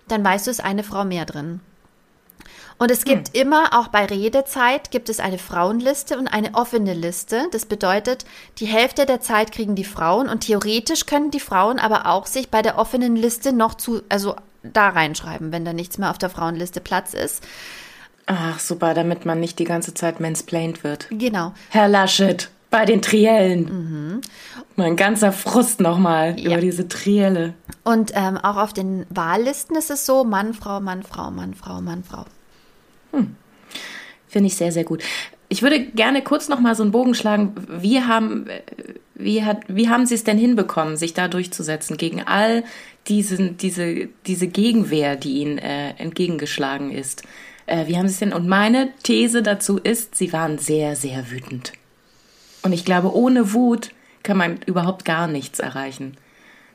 dann weißt du, es ist eine Frau mehr drin. Und es gibt hm. immer, auch bei Redezeit, gibt es eine Frauenliste und eine offene Liste. Das bedeutet, die Hälfte der Zeit kriegen die Frauen und theoretisch können die Frauen aber auch sich bei der offenen Liste noch zu, also da reinschreiben, wenn da nichts mehr auf der Frauenliste Platz ist. Ach, super, damit man nicht die ganze Zeit mansplained wird. Genau. Herr Laschet, bei den Triellen. Mhm. Mein ganzer Frust nochmal ja. über diese Trielle. Und ähm, auch auf den Wahllisten ist es so, Mann, Frau, Mann, Frau, Mann, Frau, Mann, Frau. Hm. Finde ich sehr, sehr gut. Ich würde gerne kurz noch mal so einen Bogen schlagen. Wie haben, wie hat, wie haben Sie es denn hinbekommen, sich da durchzusetzen gegen all diesen, diese, diese Gegenwehr, die Ihnen äh, entgegengeschlagen ist? Äh, wie haben Sie es denn? Und meine These dazu ist, Sie waren sehr, sehr wütend. Und ich glaube, ohne Wut kann man überhaupt gar nichts erreichen.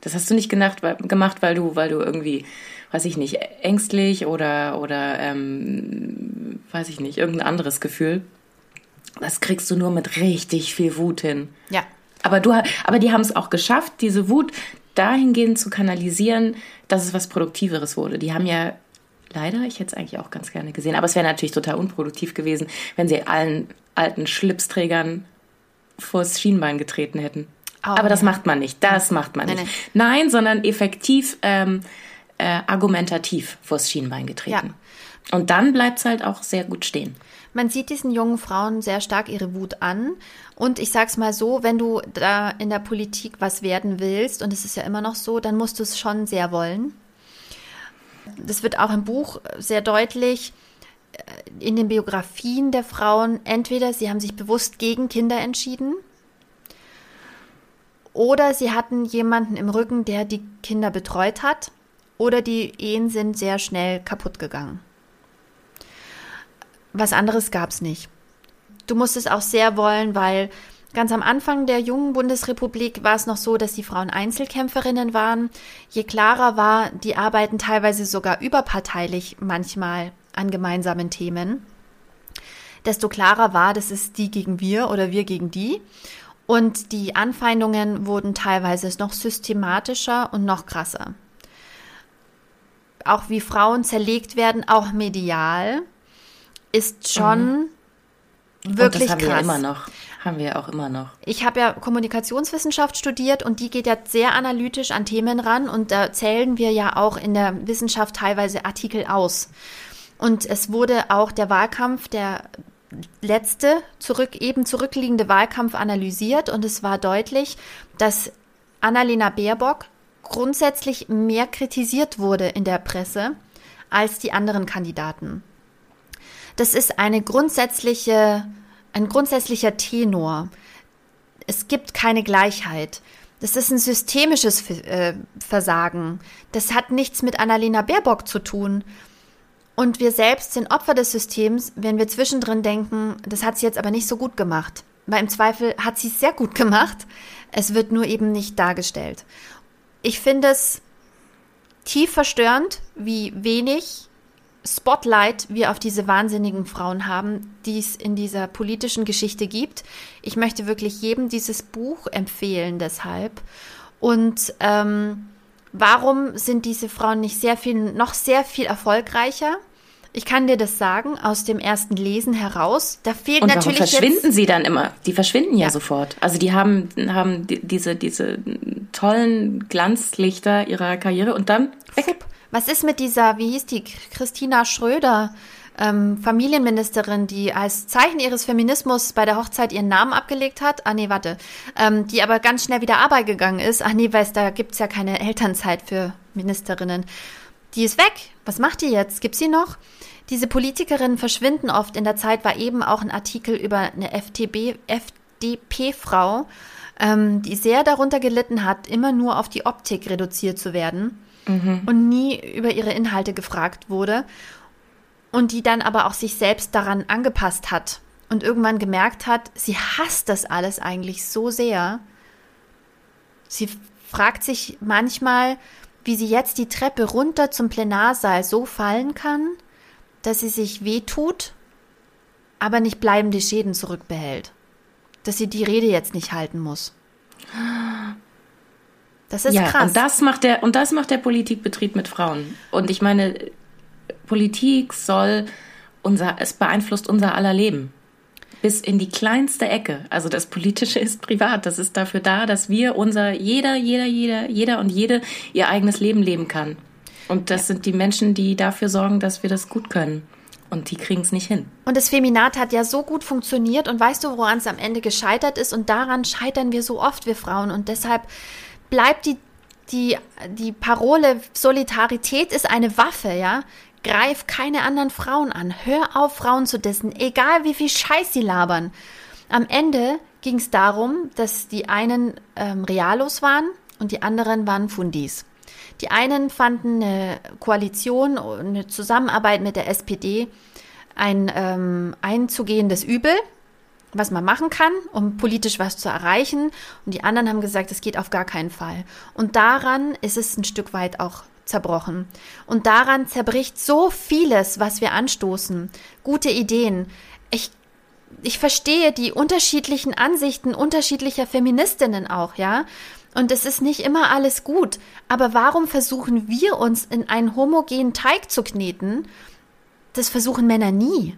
Das hast du nicht gedacht, gemacht, weil du, weil du irgendwie weiß ich nicht, ängstlich oder, oder ähm, weiß ich nicht, irgendein anderes Gefühl. Das kriegst du nur mit richtig viel Wut hin. Ja. Aber, du, aber die haben es auch geschafft, diese Wut dahingehend zu kanalisieren, dass es was Produktiveres wurde. Die haben ja leider, ich hätte es eigentlich auch ganz gerne gesehen, aber es wäre natürlich total unproduktiv gewesen, wenn sie allen alten Schlipsträgern vors Schienbein getreten hätten. Oh, aber das macht man nicht. Das macht man nicht. Nein, Nein sondern effektiv ähm, äh, argumentativ vors Schienbein getreten. Ja. Und dann bleibt es halt auch sehr gut stehen. Man sieht diesen jungen Frauen sehr stark ihre Wut an. Und ich sag's mal so, wenn du da in der Politik was werden willst, und es ist ja immer noch so, dann musst du es schon sehr wollen. Das wird auch im Buch sehr deutlich in den Biografien der Frauen. Entweder sie haben sich bewusst gegen Kinder entschieden, oder sie hatten jemanden im Rücken, der die Kinder betreut hat oder die Ehen sind sehr schnell kaputt gegangen. Was anderes gab es nicht. Du musstest auch sehr wollen, weil ganz am Anfang der jungen Bundesrepublik war es noch so, dass die Frauen Einzelkämpferinnen waren. Je klarer war, die arbeiten teilweise sogar überparteilich manchmal an gemeinsamen Themen, desto klarer war, das ist die gegen wir oder wir gegen die. Und die Anfeindungen wurden teilweise noch systematischer und noch krasser auch wie Frauen zerlegt werden, auch medial, ist schon mhm. wirklich und das haben krass. Wir immer noch. Haben wir auch immer noch. Ich habe ja Kommunikationswissenschaft studiert und die geht ja sehr analytisch an Themen ran und da zählen wir ja auch in der Wissenschaft teilweise Artikel aus. Und es wurde auch der Wahlkampf, der letzte zurück, eben zurückliegende Wahlkampf analysiert und es war deutlich, dass Annalena Baerbock grundsätzlich mehr kritisiert wurde in der Presse als die anderen Kandidaten. Das ist eine grundsätzliche, ein grundsätzlicher Tenor. Es gibt keine Gleichheit. Das ist ein systemisches äh, Versagen. Das hat nichts mit Annalena Baerbock zu tun. Und wir selbst sind Opfer des Systems, wenn wir zwischendrin denken, das hat sie jetzt aber nicht so gut gemacht. Weil im Zweifel hat sie es sehr gut gemacht. Es wird nur eben nicht dargestellt ich finde es tief verstörend, wie wenig Spotlight wir auf diese wahnsinnigen Frauen haben, die es in dieser politischen Geschichte gibt. Ich möchte wirklich jedem dieses Buch empfehlen deshalb. Und ähm, warum sind diese Frauen nicht sehr viel, noch sehr viel erfolgreicher? Ich kann dir das sagen, aus dem ersten Lesen heraus. Da fehlt und natürlich. Verschwinden sie dann immer? Die verschwinden ja, ja, sofort. Also die haben, haben diese, diese tollen Glanzlichter ihrer Karriere und dann weg. Was ist mit dieser, wie hieß die, Christina Schröder, ähm, Familienministerin, die als Zeichen ihres Feminismus bei der Hochzeit ihren Namen abgelegt hat? Ah nee, warte. Ähm, die aber ganz schnell wieder Arbeit gegangen ist. Ach nee, weiß, da gibt's ja keine Elternzeit für Ministerinnen. Die ist weg. Was macht die jetzt? Gibt's sie noch? Diese Politikerinnen verschwinden oft. In der Zeit war eben auch ein Artikel über eine FDP-Frau, ähm, die sehr darunter gelitten hat, immer nur auf die Optik reduziert zu werden mhm. und nie über ihre Inhalte gefragt wurde und die dann aber auch sich selbst daran angepasst hat und irgendwann gemerkt hat, sie hasst das alles eigentlich so sehr. Sie fragt sich manchmal, wie sie jetzt die Treppe runter zum Plenarsaal so fallen kann, dass sie sich wehtut, aber nicht bleibende Schäden zurückbehält. Dass sie die Rede jetzt nicht halten muss. Das ist ja, krass. Und das macht der, und das macht der Politikbetrieb mit Frauen. Und ich meine, Politik soll unser, es beeinflusst unser aller Leben. Bis in die kleinste Ecke. Also das Politische ist privat. Das ist dafür da, dass wir unser, jeder, jeder, jeder, jeder und jede ihr eigenes Leben leben kann. Und das ja. sind die Menschen, die dafür sorgen, dass wir das gut können. Und die kriegen es nicht hin. Und das Feminat hat ja so gut funktioniert. Und weißt du, woran es am Ende gescheitert ist? Und daran scheitern wir so oft, wir Frauen. Und deshalb bleibt die, die, die Parole Solidarität ist eine Waffe, ja. Greif keine anderen Frauen an. Hör auf, Frauen zu dissen, egal wie viel Scheiß sie labern. Am Ende ging es darum, dass die einen ähm, Realos waren und die anderen waren Fundis. Die einen fanden eine Koalition, eine Zusammenarbeit mit der SPD ein ähm, einzugehendes Übel, was man machen kann, um politisch was zu erreichen. Und die anderen haben gesagt, es geht auf gar keinen Fall. Und daran ist es ein Stück weit auch zerbrochen. Und daran zerbricht so vieles, was wir anstoßen. Gute Ideen. Ich, ich verstehe die unterschiedlichen Ansichten unterschiedlicher Feministinnen auch, ja. Und es ist nicht immer alles gut. Aber warum versuchen wir uns in einen homogenen Teig zu kneten? Das versuchen Männer nie.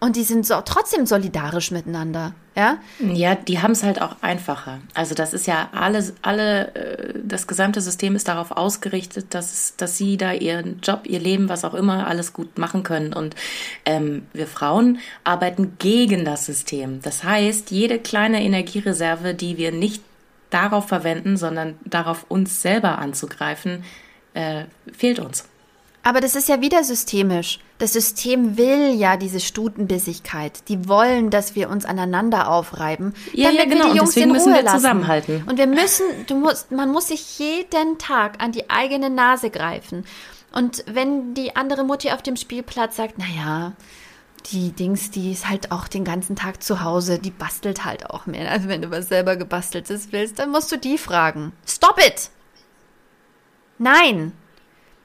Und die sind so, trotzdem solidarisch miteinander, ja? Ja, die haben es halt auch einfacher. Also das ist ja alles, alle, äh, das gesamte System ist darauf ausgerichtet, dass, dass sie da ihren Job, ihr Leben, was auch immer, alles gut machen können. Und ähm, wir Frauen arbeiten gegen das System. Das heißt, jede kleine Energiereserve, die wir nicht darauf verwenden, sondern darauf uns selber anzugreifen, äh, fehlt uns. Aber das ist ja wieder systemisch. Das System will ja diese Stutenbissigkeit. Die wollen, dass wir uns aneinander aufreiben, ja, damit ja, genau. wir die Jungs in Ruhe lassen. Zusammenhalten. Und wir müssen, du musst, man muss sich jeden Tag an die eigene Nase greifen. Und wenn die andere Mutti auf dem Spielplatz sagt, naja, die Dings, die ist halt auch den ganzen Tag zu Hause, die bastelt halt auch mehr. Also wenn du was selber gebasteltes willst, dann musst du die fragen. Stop it! Nein,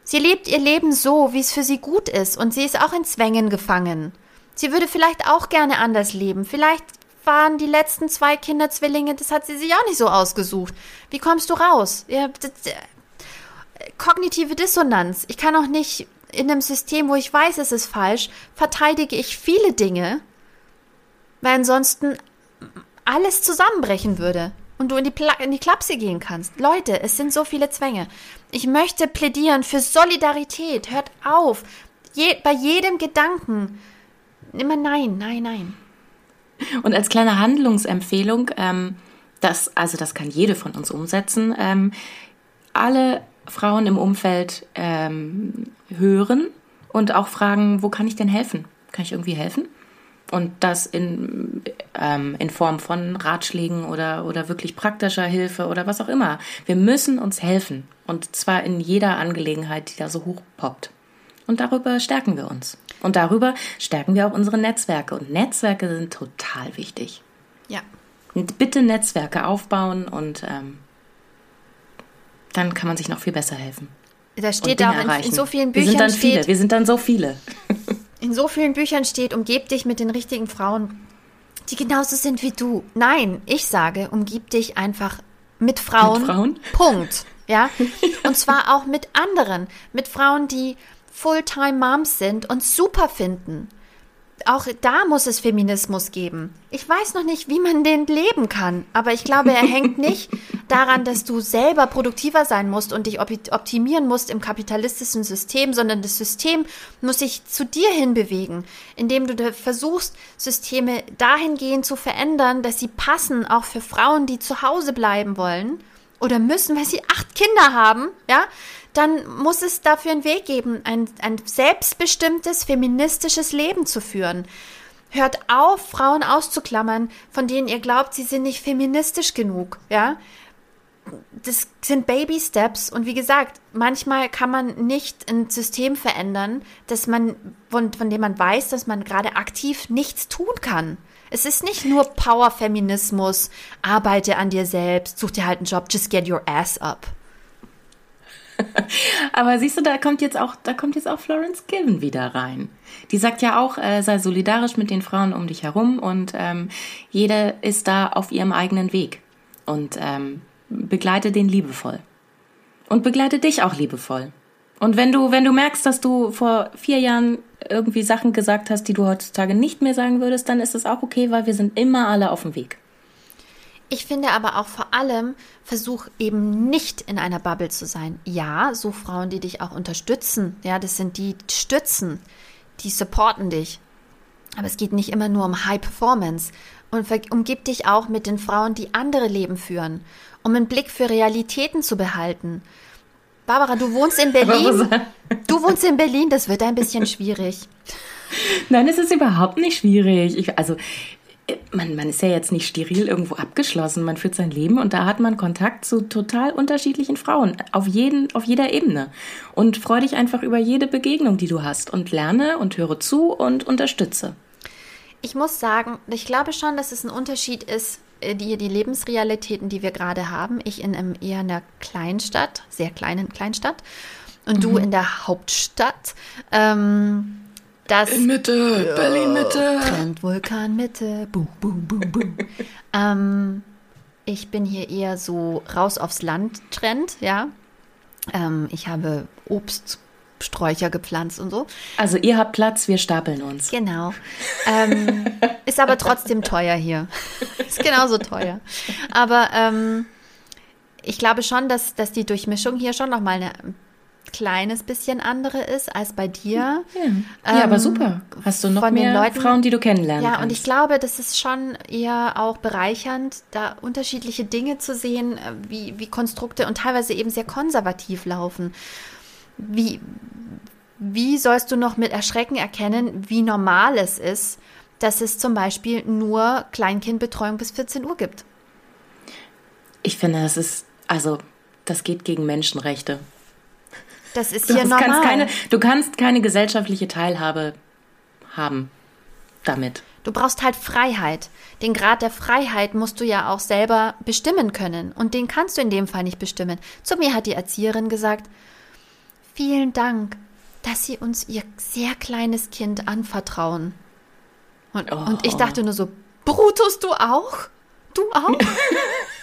Sie lebt ihr Leben so, wie es für sie gut ist, und sie ist auch in Zwängen gefangen. Sie würde vielleicht auch gerne anders leben. Vielleicht waren die letzten zwei Kinder Zwillinge, das hat sie sich auch nicht so ausgesucht. Wie kommst du raus? Ja, das, äh, kognitive Dissonanz. Ich kann auch nicht in einem System, wo ich weiß, es ist falsch, verteidige ich viele Dinge, weil ansonsten alles zusammenbrechen würde und du in die, Pla in die Klapse gehen kannst. Leute, es sind so viele Zwänge. Ich möchte plädieren für Solidarität. Hört auf. Je, bei jedem Gedanken immer nein, nein, nein. Und als kleine Handlungsempfehlung, ähm, das, also das kann jede von uns umsetzen, ähm, alle Frauen im Umfeld ähm, hören und auch fragen, wo kann ich denn helfen? Kann ich irgendwie helfen? Und das in, ähm, in Form von Ratschlägen oder, oder wirklich praktischer Hilfe oder was auch immer. Wir müssen uns helfen. Und zwar in jeder Angelegenheit, die da so hochpoppt. Und darüber stärken wir uns. Und darüber stärken wir auch unsere Netzwerke. Und Netzwerke sind total wichtig. Ja. Und bitte Netzwerke aufbauen und ähm, dann kann man sich noch viel besser helfen. Da steht auch in, in, so vielen Büchern. Wir sind dann viele. Wir sind dann so viele. in so vielen Büchern steht, umgeb dich mit den richtigen Frauen, die genauso sind wie du. Nein, ich sage, umgib dich einfach mit Frauen. Mit Frauen? Punkt. Ja. [LAUGHS] Und zwar auch mit anderen. Mit Frauen, die Fulltime Moms sind und super finden auch da muss es Feminismus geben. Ich weiß noch nicht, wie man den leben kann, aber ich glaube, er hängt nicht [LAUGHS] daran, dass du selber produktiver sein musst und dich optimieren musst im kapitalistischen System, sondern das System muss sich zu dir hinbewegen, indem du versuchst, Systeme dahingehend zu verändern, dass sie passen, auch für Frauen, die zu Hause bleiben wollen oder müssen, weil sie acht Kinder haben, ja, dann muss es dafür einen Weg geben, ein, ein selbstbestimmtes feministisches Leben zu führen. Hört auf, Frauen auszuklammern, von denen ihr glaubt, sie sind nicht feministisch genug, ja. Das sind Baby Steps und wie gesagt, manchmal kann man nicht ein System verändern, dass man, von, von dem man weiß, dass man gerade aktiv nichts tun kann. Es ist nicht nur Power-Feminismus, arbeite an dir selbst, such dir halt einen Job, just get your ass up. [LAUGHS] Aber siehst du, da kommt jetzt auch, da kommt jetzt auch Florence Given wieder rein. Die sagt ja auch, äh, sei solidarisch mit den Frauen um dich herum und ähm, jede ist da auf ihrem eigenen Weg und ähm, begleite den liebevoll und begleite dich auch liebevoll. Und wenn du, wenn du merkst, dass du vor vier Jahren irgendwie Sachen gesagt hast, die du heutzutage nicht mehr sagen würdest, dann ist es auch okay, weil wir sind immer alle auf dem Weg. Ich finde aber auch vor allem, versuch eben nicht in einer Bubble zu sein. Ja, so Frauen, die dich auch unterstützen. Ja, das sind die stützen, die supporten dich. Aber es geht nicht immer nur um High Performance. Und umgib dich auch mit den Frauen, die andere Leben führen, um einen Blick für Realitäten zu behalten. Barbara, du wohnst in [LAUGHS] Berlin. Du wohnst in Berlin, das wird ein bisschen schwierig. Nein, es ist überhaupt nicht schwierig. Ich, also man, man ist ja jetzt nicht steril irgendwo abgeschlossen, man führt sein Leben und da hat man Kontakt zu total unterschiedlichen Frauen, auf, jeden, auf jeder Ebene. Und freu dich einfach über jede Begegnung, die du hast und lerne und höre zu und unterstütze. Ich muss sagen, ich glaube schon, dass es ein Unterschied ist, äh, die, die Lebensrealitäten, die wir gerade haben. Ich in einem eher einer Kleinstadt, sehr kleinen Kleinstadt und mhm. du in der Hauptstadt. Ähm, das, in Mitte, ja, Berlin Mitte. Trend Vulkan Mitte. Boom, boom, boom, boom. ähm, ich bin hier eher so raus aufs Land Trend, ja. Ähm, ich habe Obststräucher gepflanzt und so. Also ihr habt Platz, wir stapeln uns. Genau. Ähm, [LAUGHS] ist aber trotzdem teuer hier. [LAUGHS] ist genauso teuer. Aber ähm, ich glaube schon, dass, dass die Durchmischung hier schon nochmal eine kleines bisschen andere ist als bei dir. Ja, ja ähm, aber super. Hast du noch mehr Leuten, Frauen, die du kennenlernen Ja, kannst. und ich glaube, das ist schon eher auch bereichernd, da unterschiedliche Dinge zu sehen, äh, wie, wie Konstrukte und teilweise eben sehr konservativ laufen. Wie, wie sollst du noch mit Erschrecken erkennen, wie normal es ist, dass es zum Beispiel nur Kleinkindbetreuung bis 14 Uhr gibt? Ich finde, das ist, also, das geht gegen Menschenrechte. Das ist hier normal. Kannst keine, du kannst keine gesellschaftliche Teilhabe haben damit. Du brauchst halt Freiheit. Den Grad der Freiheit musst du ja auch selber bestimmen können. Und den kannst du in dem Fall nicht bestimmen. Zu mir hat die Erzieherin gesagt, vielen Dank, dass Sie uns Ihr sehr kleines Kind anvertrauen. Und, oh. und ich dachte nur so, Brutus, du auch? Du auch? [LAUGHS]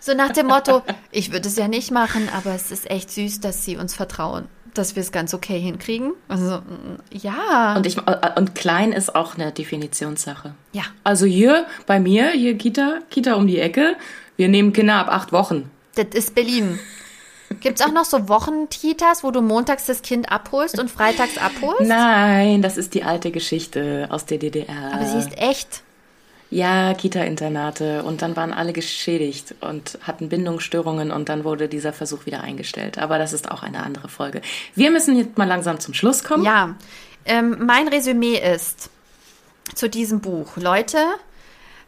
So nach dem Motto, ich würde es ja nicht machen, aber es ist echt süß, dass sie uns vertrauen, dass wir es ganz okay hinkriegen. Also mm, ja. Und, ich, äh, und klein ist auch eine Definitionssache. Ja. Also hier bei mir, hier Kita, Kita um die Ecke, wir nehmen Kinder ab acht Wochen. Das ist Berlin. Gibt es auch noch so Wochentitas, wo du montags das Kind abholst und freitags abholst? Nein, das ist die alte Geschichte aus der DDR. Aber sie ist echt. Ja, Kita-Internate und dann waren alle geschädigt und hatten Bindungsstörungen und dann wurde dieser Versuch wieder eingestellt. Aber das ist auch eine andere Folge. Wir müssen jetzt mal langsam zum Schluss kommen. Ja, ähm, mein Resümee ist zu diesem Buch. Leute,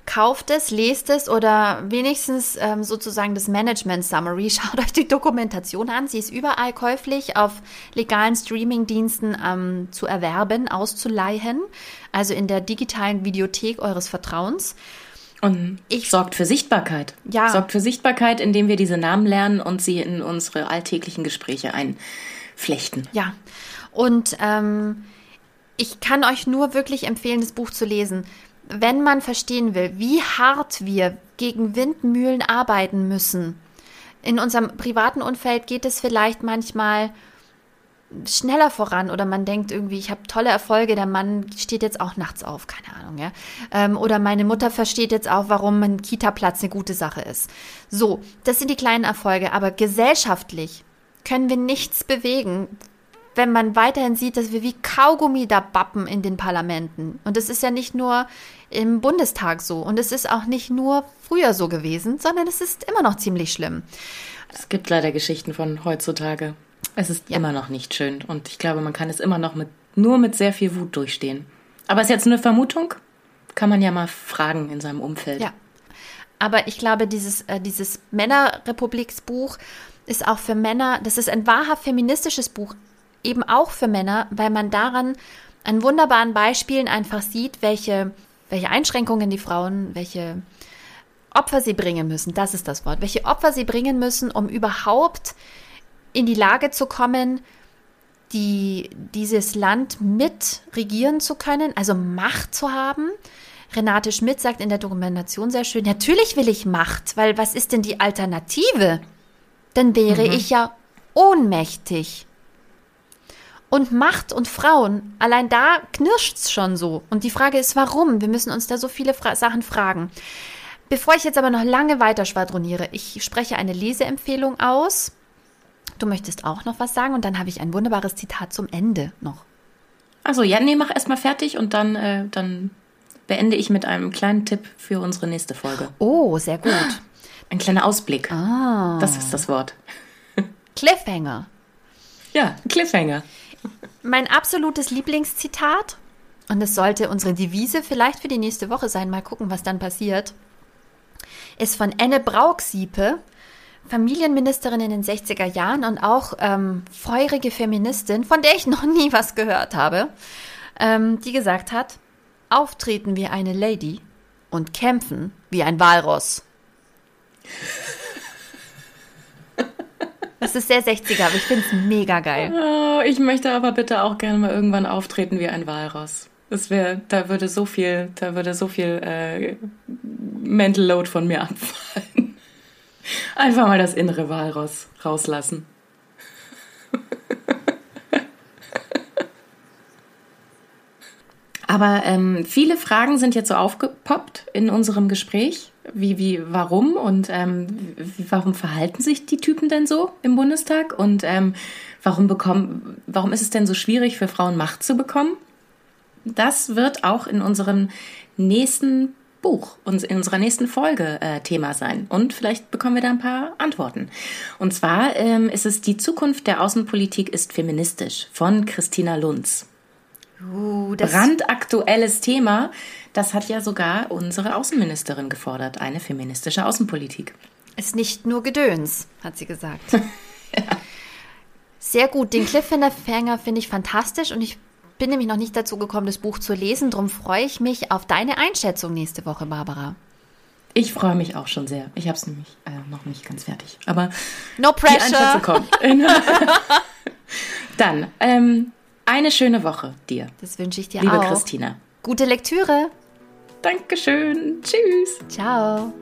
kauft es, lest es oder wenigstens ähm, sozusagen das Management Summary. [LAUGHS] Schaut euch die Dokumentation an. Sie ist überall käuflich auf legalen Streamingdiensten ähm, zu erwerben, auszuleihen. Also in der digitalen Videothek eures Vertrauens. Und ich, sorgt für Sichtbarkeit. Ja. Sorgt für Sichtbarkeit, indem wir diese Namen lernen und sie in unsere alltäglichen Gespräche einflechten. Ja. Und ähm, ich kann euch nur wirklich empfehlen, das Buch zu lesen wenn man verstehen will, wie hart wir gegen Windmühlen arbeiten müssen, in unserem privaten Umfeld geht es vielleicht manchmal schneller voran oder man denkt irgendwie, ich habe tolle Erfolge, der Mann steht jetzt auch nachts auf, keine Ahnung, ja. Ähm, oder meine Mutter versteht jetzt auch, warum ein Kita-Platz eine gute Sache ist. So, das sind die kleinen Erfolge, aber gesellschaftlich können wir nichts bewegen, wenn man weiterhin sieht, dass wir wie Kaugummi da bappen in den Parlamenten. Und es ist ja nicht nur im Bundestag so. Und es ist auch nicht nur früher so gewesen, sondern es ist immer noch ziemlich schlimm. Es gibt leider Geschichten von heutzutage. Es ist ja. immer noch nicht schön. Und ich glaube, man kann es immer noch mit, nur mit sehr viel Wut durchstehen. Aber ist jetzt eine Vermutung? Kann man ja mal fragen in seinem Umfeld. Ja. Aber ich glaube, dieses, äh, dieses Männerrepubliksbuch ist auch für Männer, das ist ein wahrhaft feministisches Buch, eben auch für Männer, weil man daran an wunderbaren Beispielen einfach sieht, welche welche Einschränkungen die Frauen, welche Opfer sie bringen müssen, das ist das Wort, welche Opfer sie bringen müssen, um überhaupt in die Lage zu kommen, die, dieses Land mit regieren zu können, also Macht zu haben. Renate Schmidt sagt in der Dokumentation sehr schön, natürlich will ich Macht, weil was ist denn die Alternative? Dann wäre mhm. ich ja ohnmächtig. Und Macht und Frauen, allein da knirscht's schon so. Und die Frage ist, warum? Wir müssen uns da so viele Fra Sachen fragen. Bevor ich jetzt aber noch lange weiter schwadroniere, ich spreche eine Leseempfehlung aus. Du möchtest auch noch was sagen und dann habe ich ein wunderbares Zitat zum Ende noch. Also ja, nee, mach erstmal fertig und dann, äh, dann beende ich mit einem kleinen Tipp für unsere nächste Folge. Oh, sehr gut. Ein kleiner Ausblick. Ah. Das ist das Wort. Cliffhanger. Ja, Cliffhanger. Mein absolutes Lieblingszitat, und es sollte unsere Devise vielleicht für die nächste Woche sein, mal gucken, was dann passiert, ist von Anne Brauxiepe, Familienministerin in den 60er Jahren und auch ähm, feurige Feministin, von der ich noch nie was gehört habe, ähm, die gesagt hat, auftreten wie eine Lady und kämpfen wie ein Walross. Das ist sehr 60er, aber ich finde es mega geil. Oh, ich möchte aber bitte auch gerne mal irgendwann auftreten wie ein Walross. Das wäre, da würde so viel, da würde so viel äh, Mental Load von mir [LAUGHS] abfallen. Einfach mal das innere Walross rauslassen. [LAUGHS] Aber ähm, viele Fragen sind jetzt so aufgepoppt in unserem Gespräch. Wie, wie, warum und ähm, warum verhalten sich die Typen denn so im Bundestag und ähm, warum bekommen, warum ist es denn so schwierig für Frauen Macht zu bekommen? Das wird auch in unserem nächsten Buch in unserer nächsten Folge äh, Thema sein. Und vielleicht bekommen wir da ein paar Antworten. Und zwar ähm, ist es Die Zukunft der Außenpolitik ist feministisch von Christina Lunz. Uh, Brandaktuelles Thema. Das hat ja sogar unsere Außenministerin gefordert, eine feministische Außenpolitik. Ist nicht nur Gedöns, hat sie gesagt. ja. [LAUGHS] Sehr gut. Den Cliffhanger finde ich fantastisch und ich bin nämlich noch nicht dazu gekommen, das Buch zu lesen. Darum freue ich mich auf deine Einschätzung nächste Woche, Barbara. Ich freue mich auch schon sehr. Ich habe es nämlich äh, noch nicht ganz fertig. Aber no pressure. Die Einschätzung kommt. Dann ähm, eine schöne Woche dir. Das wünsche ich dir liebe auch. Liebe Christina. Gute Lektüre. Dankeschön. Tschüss. Ciao.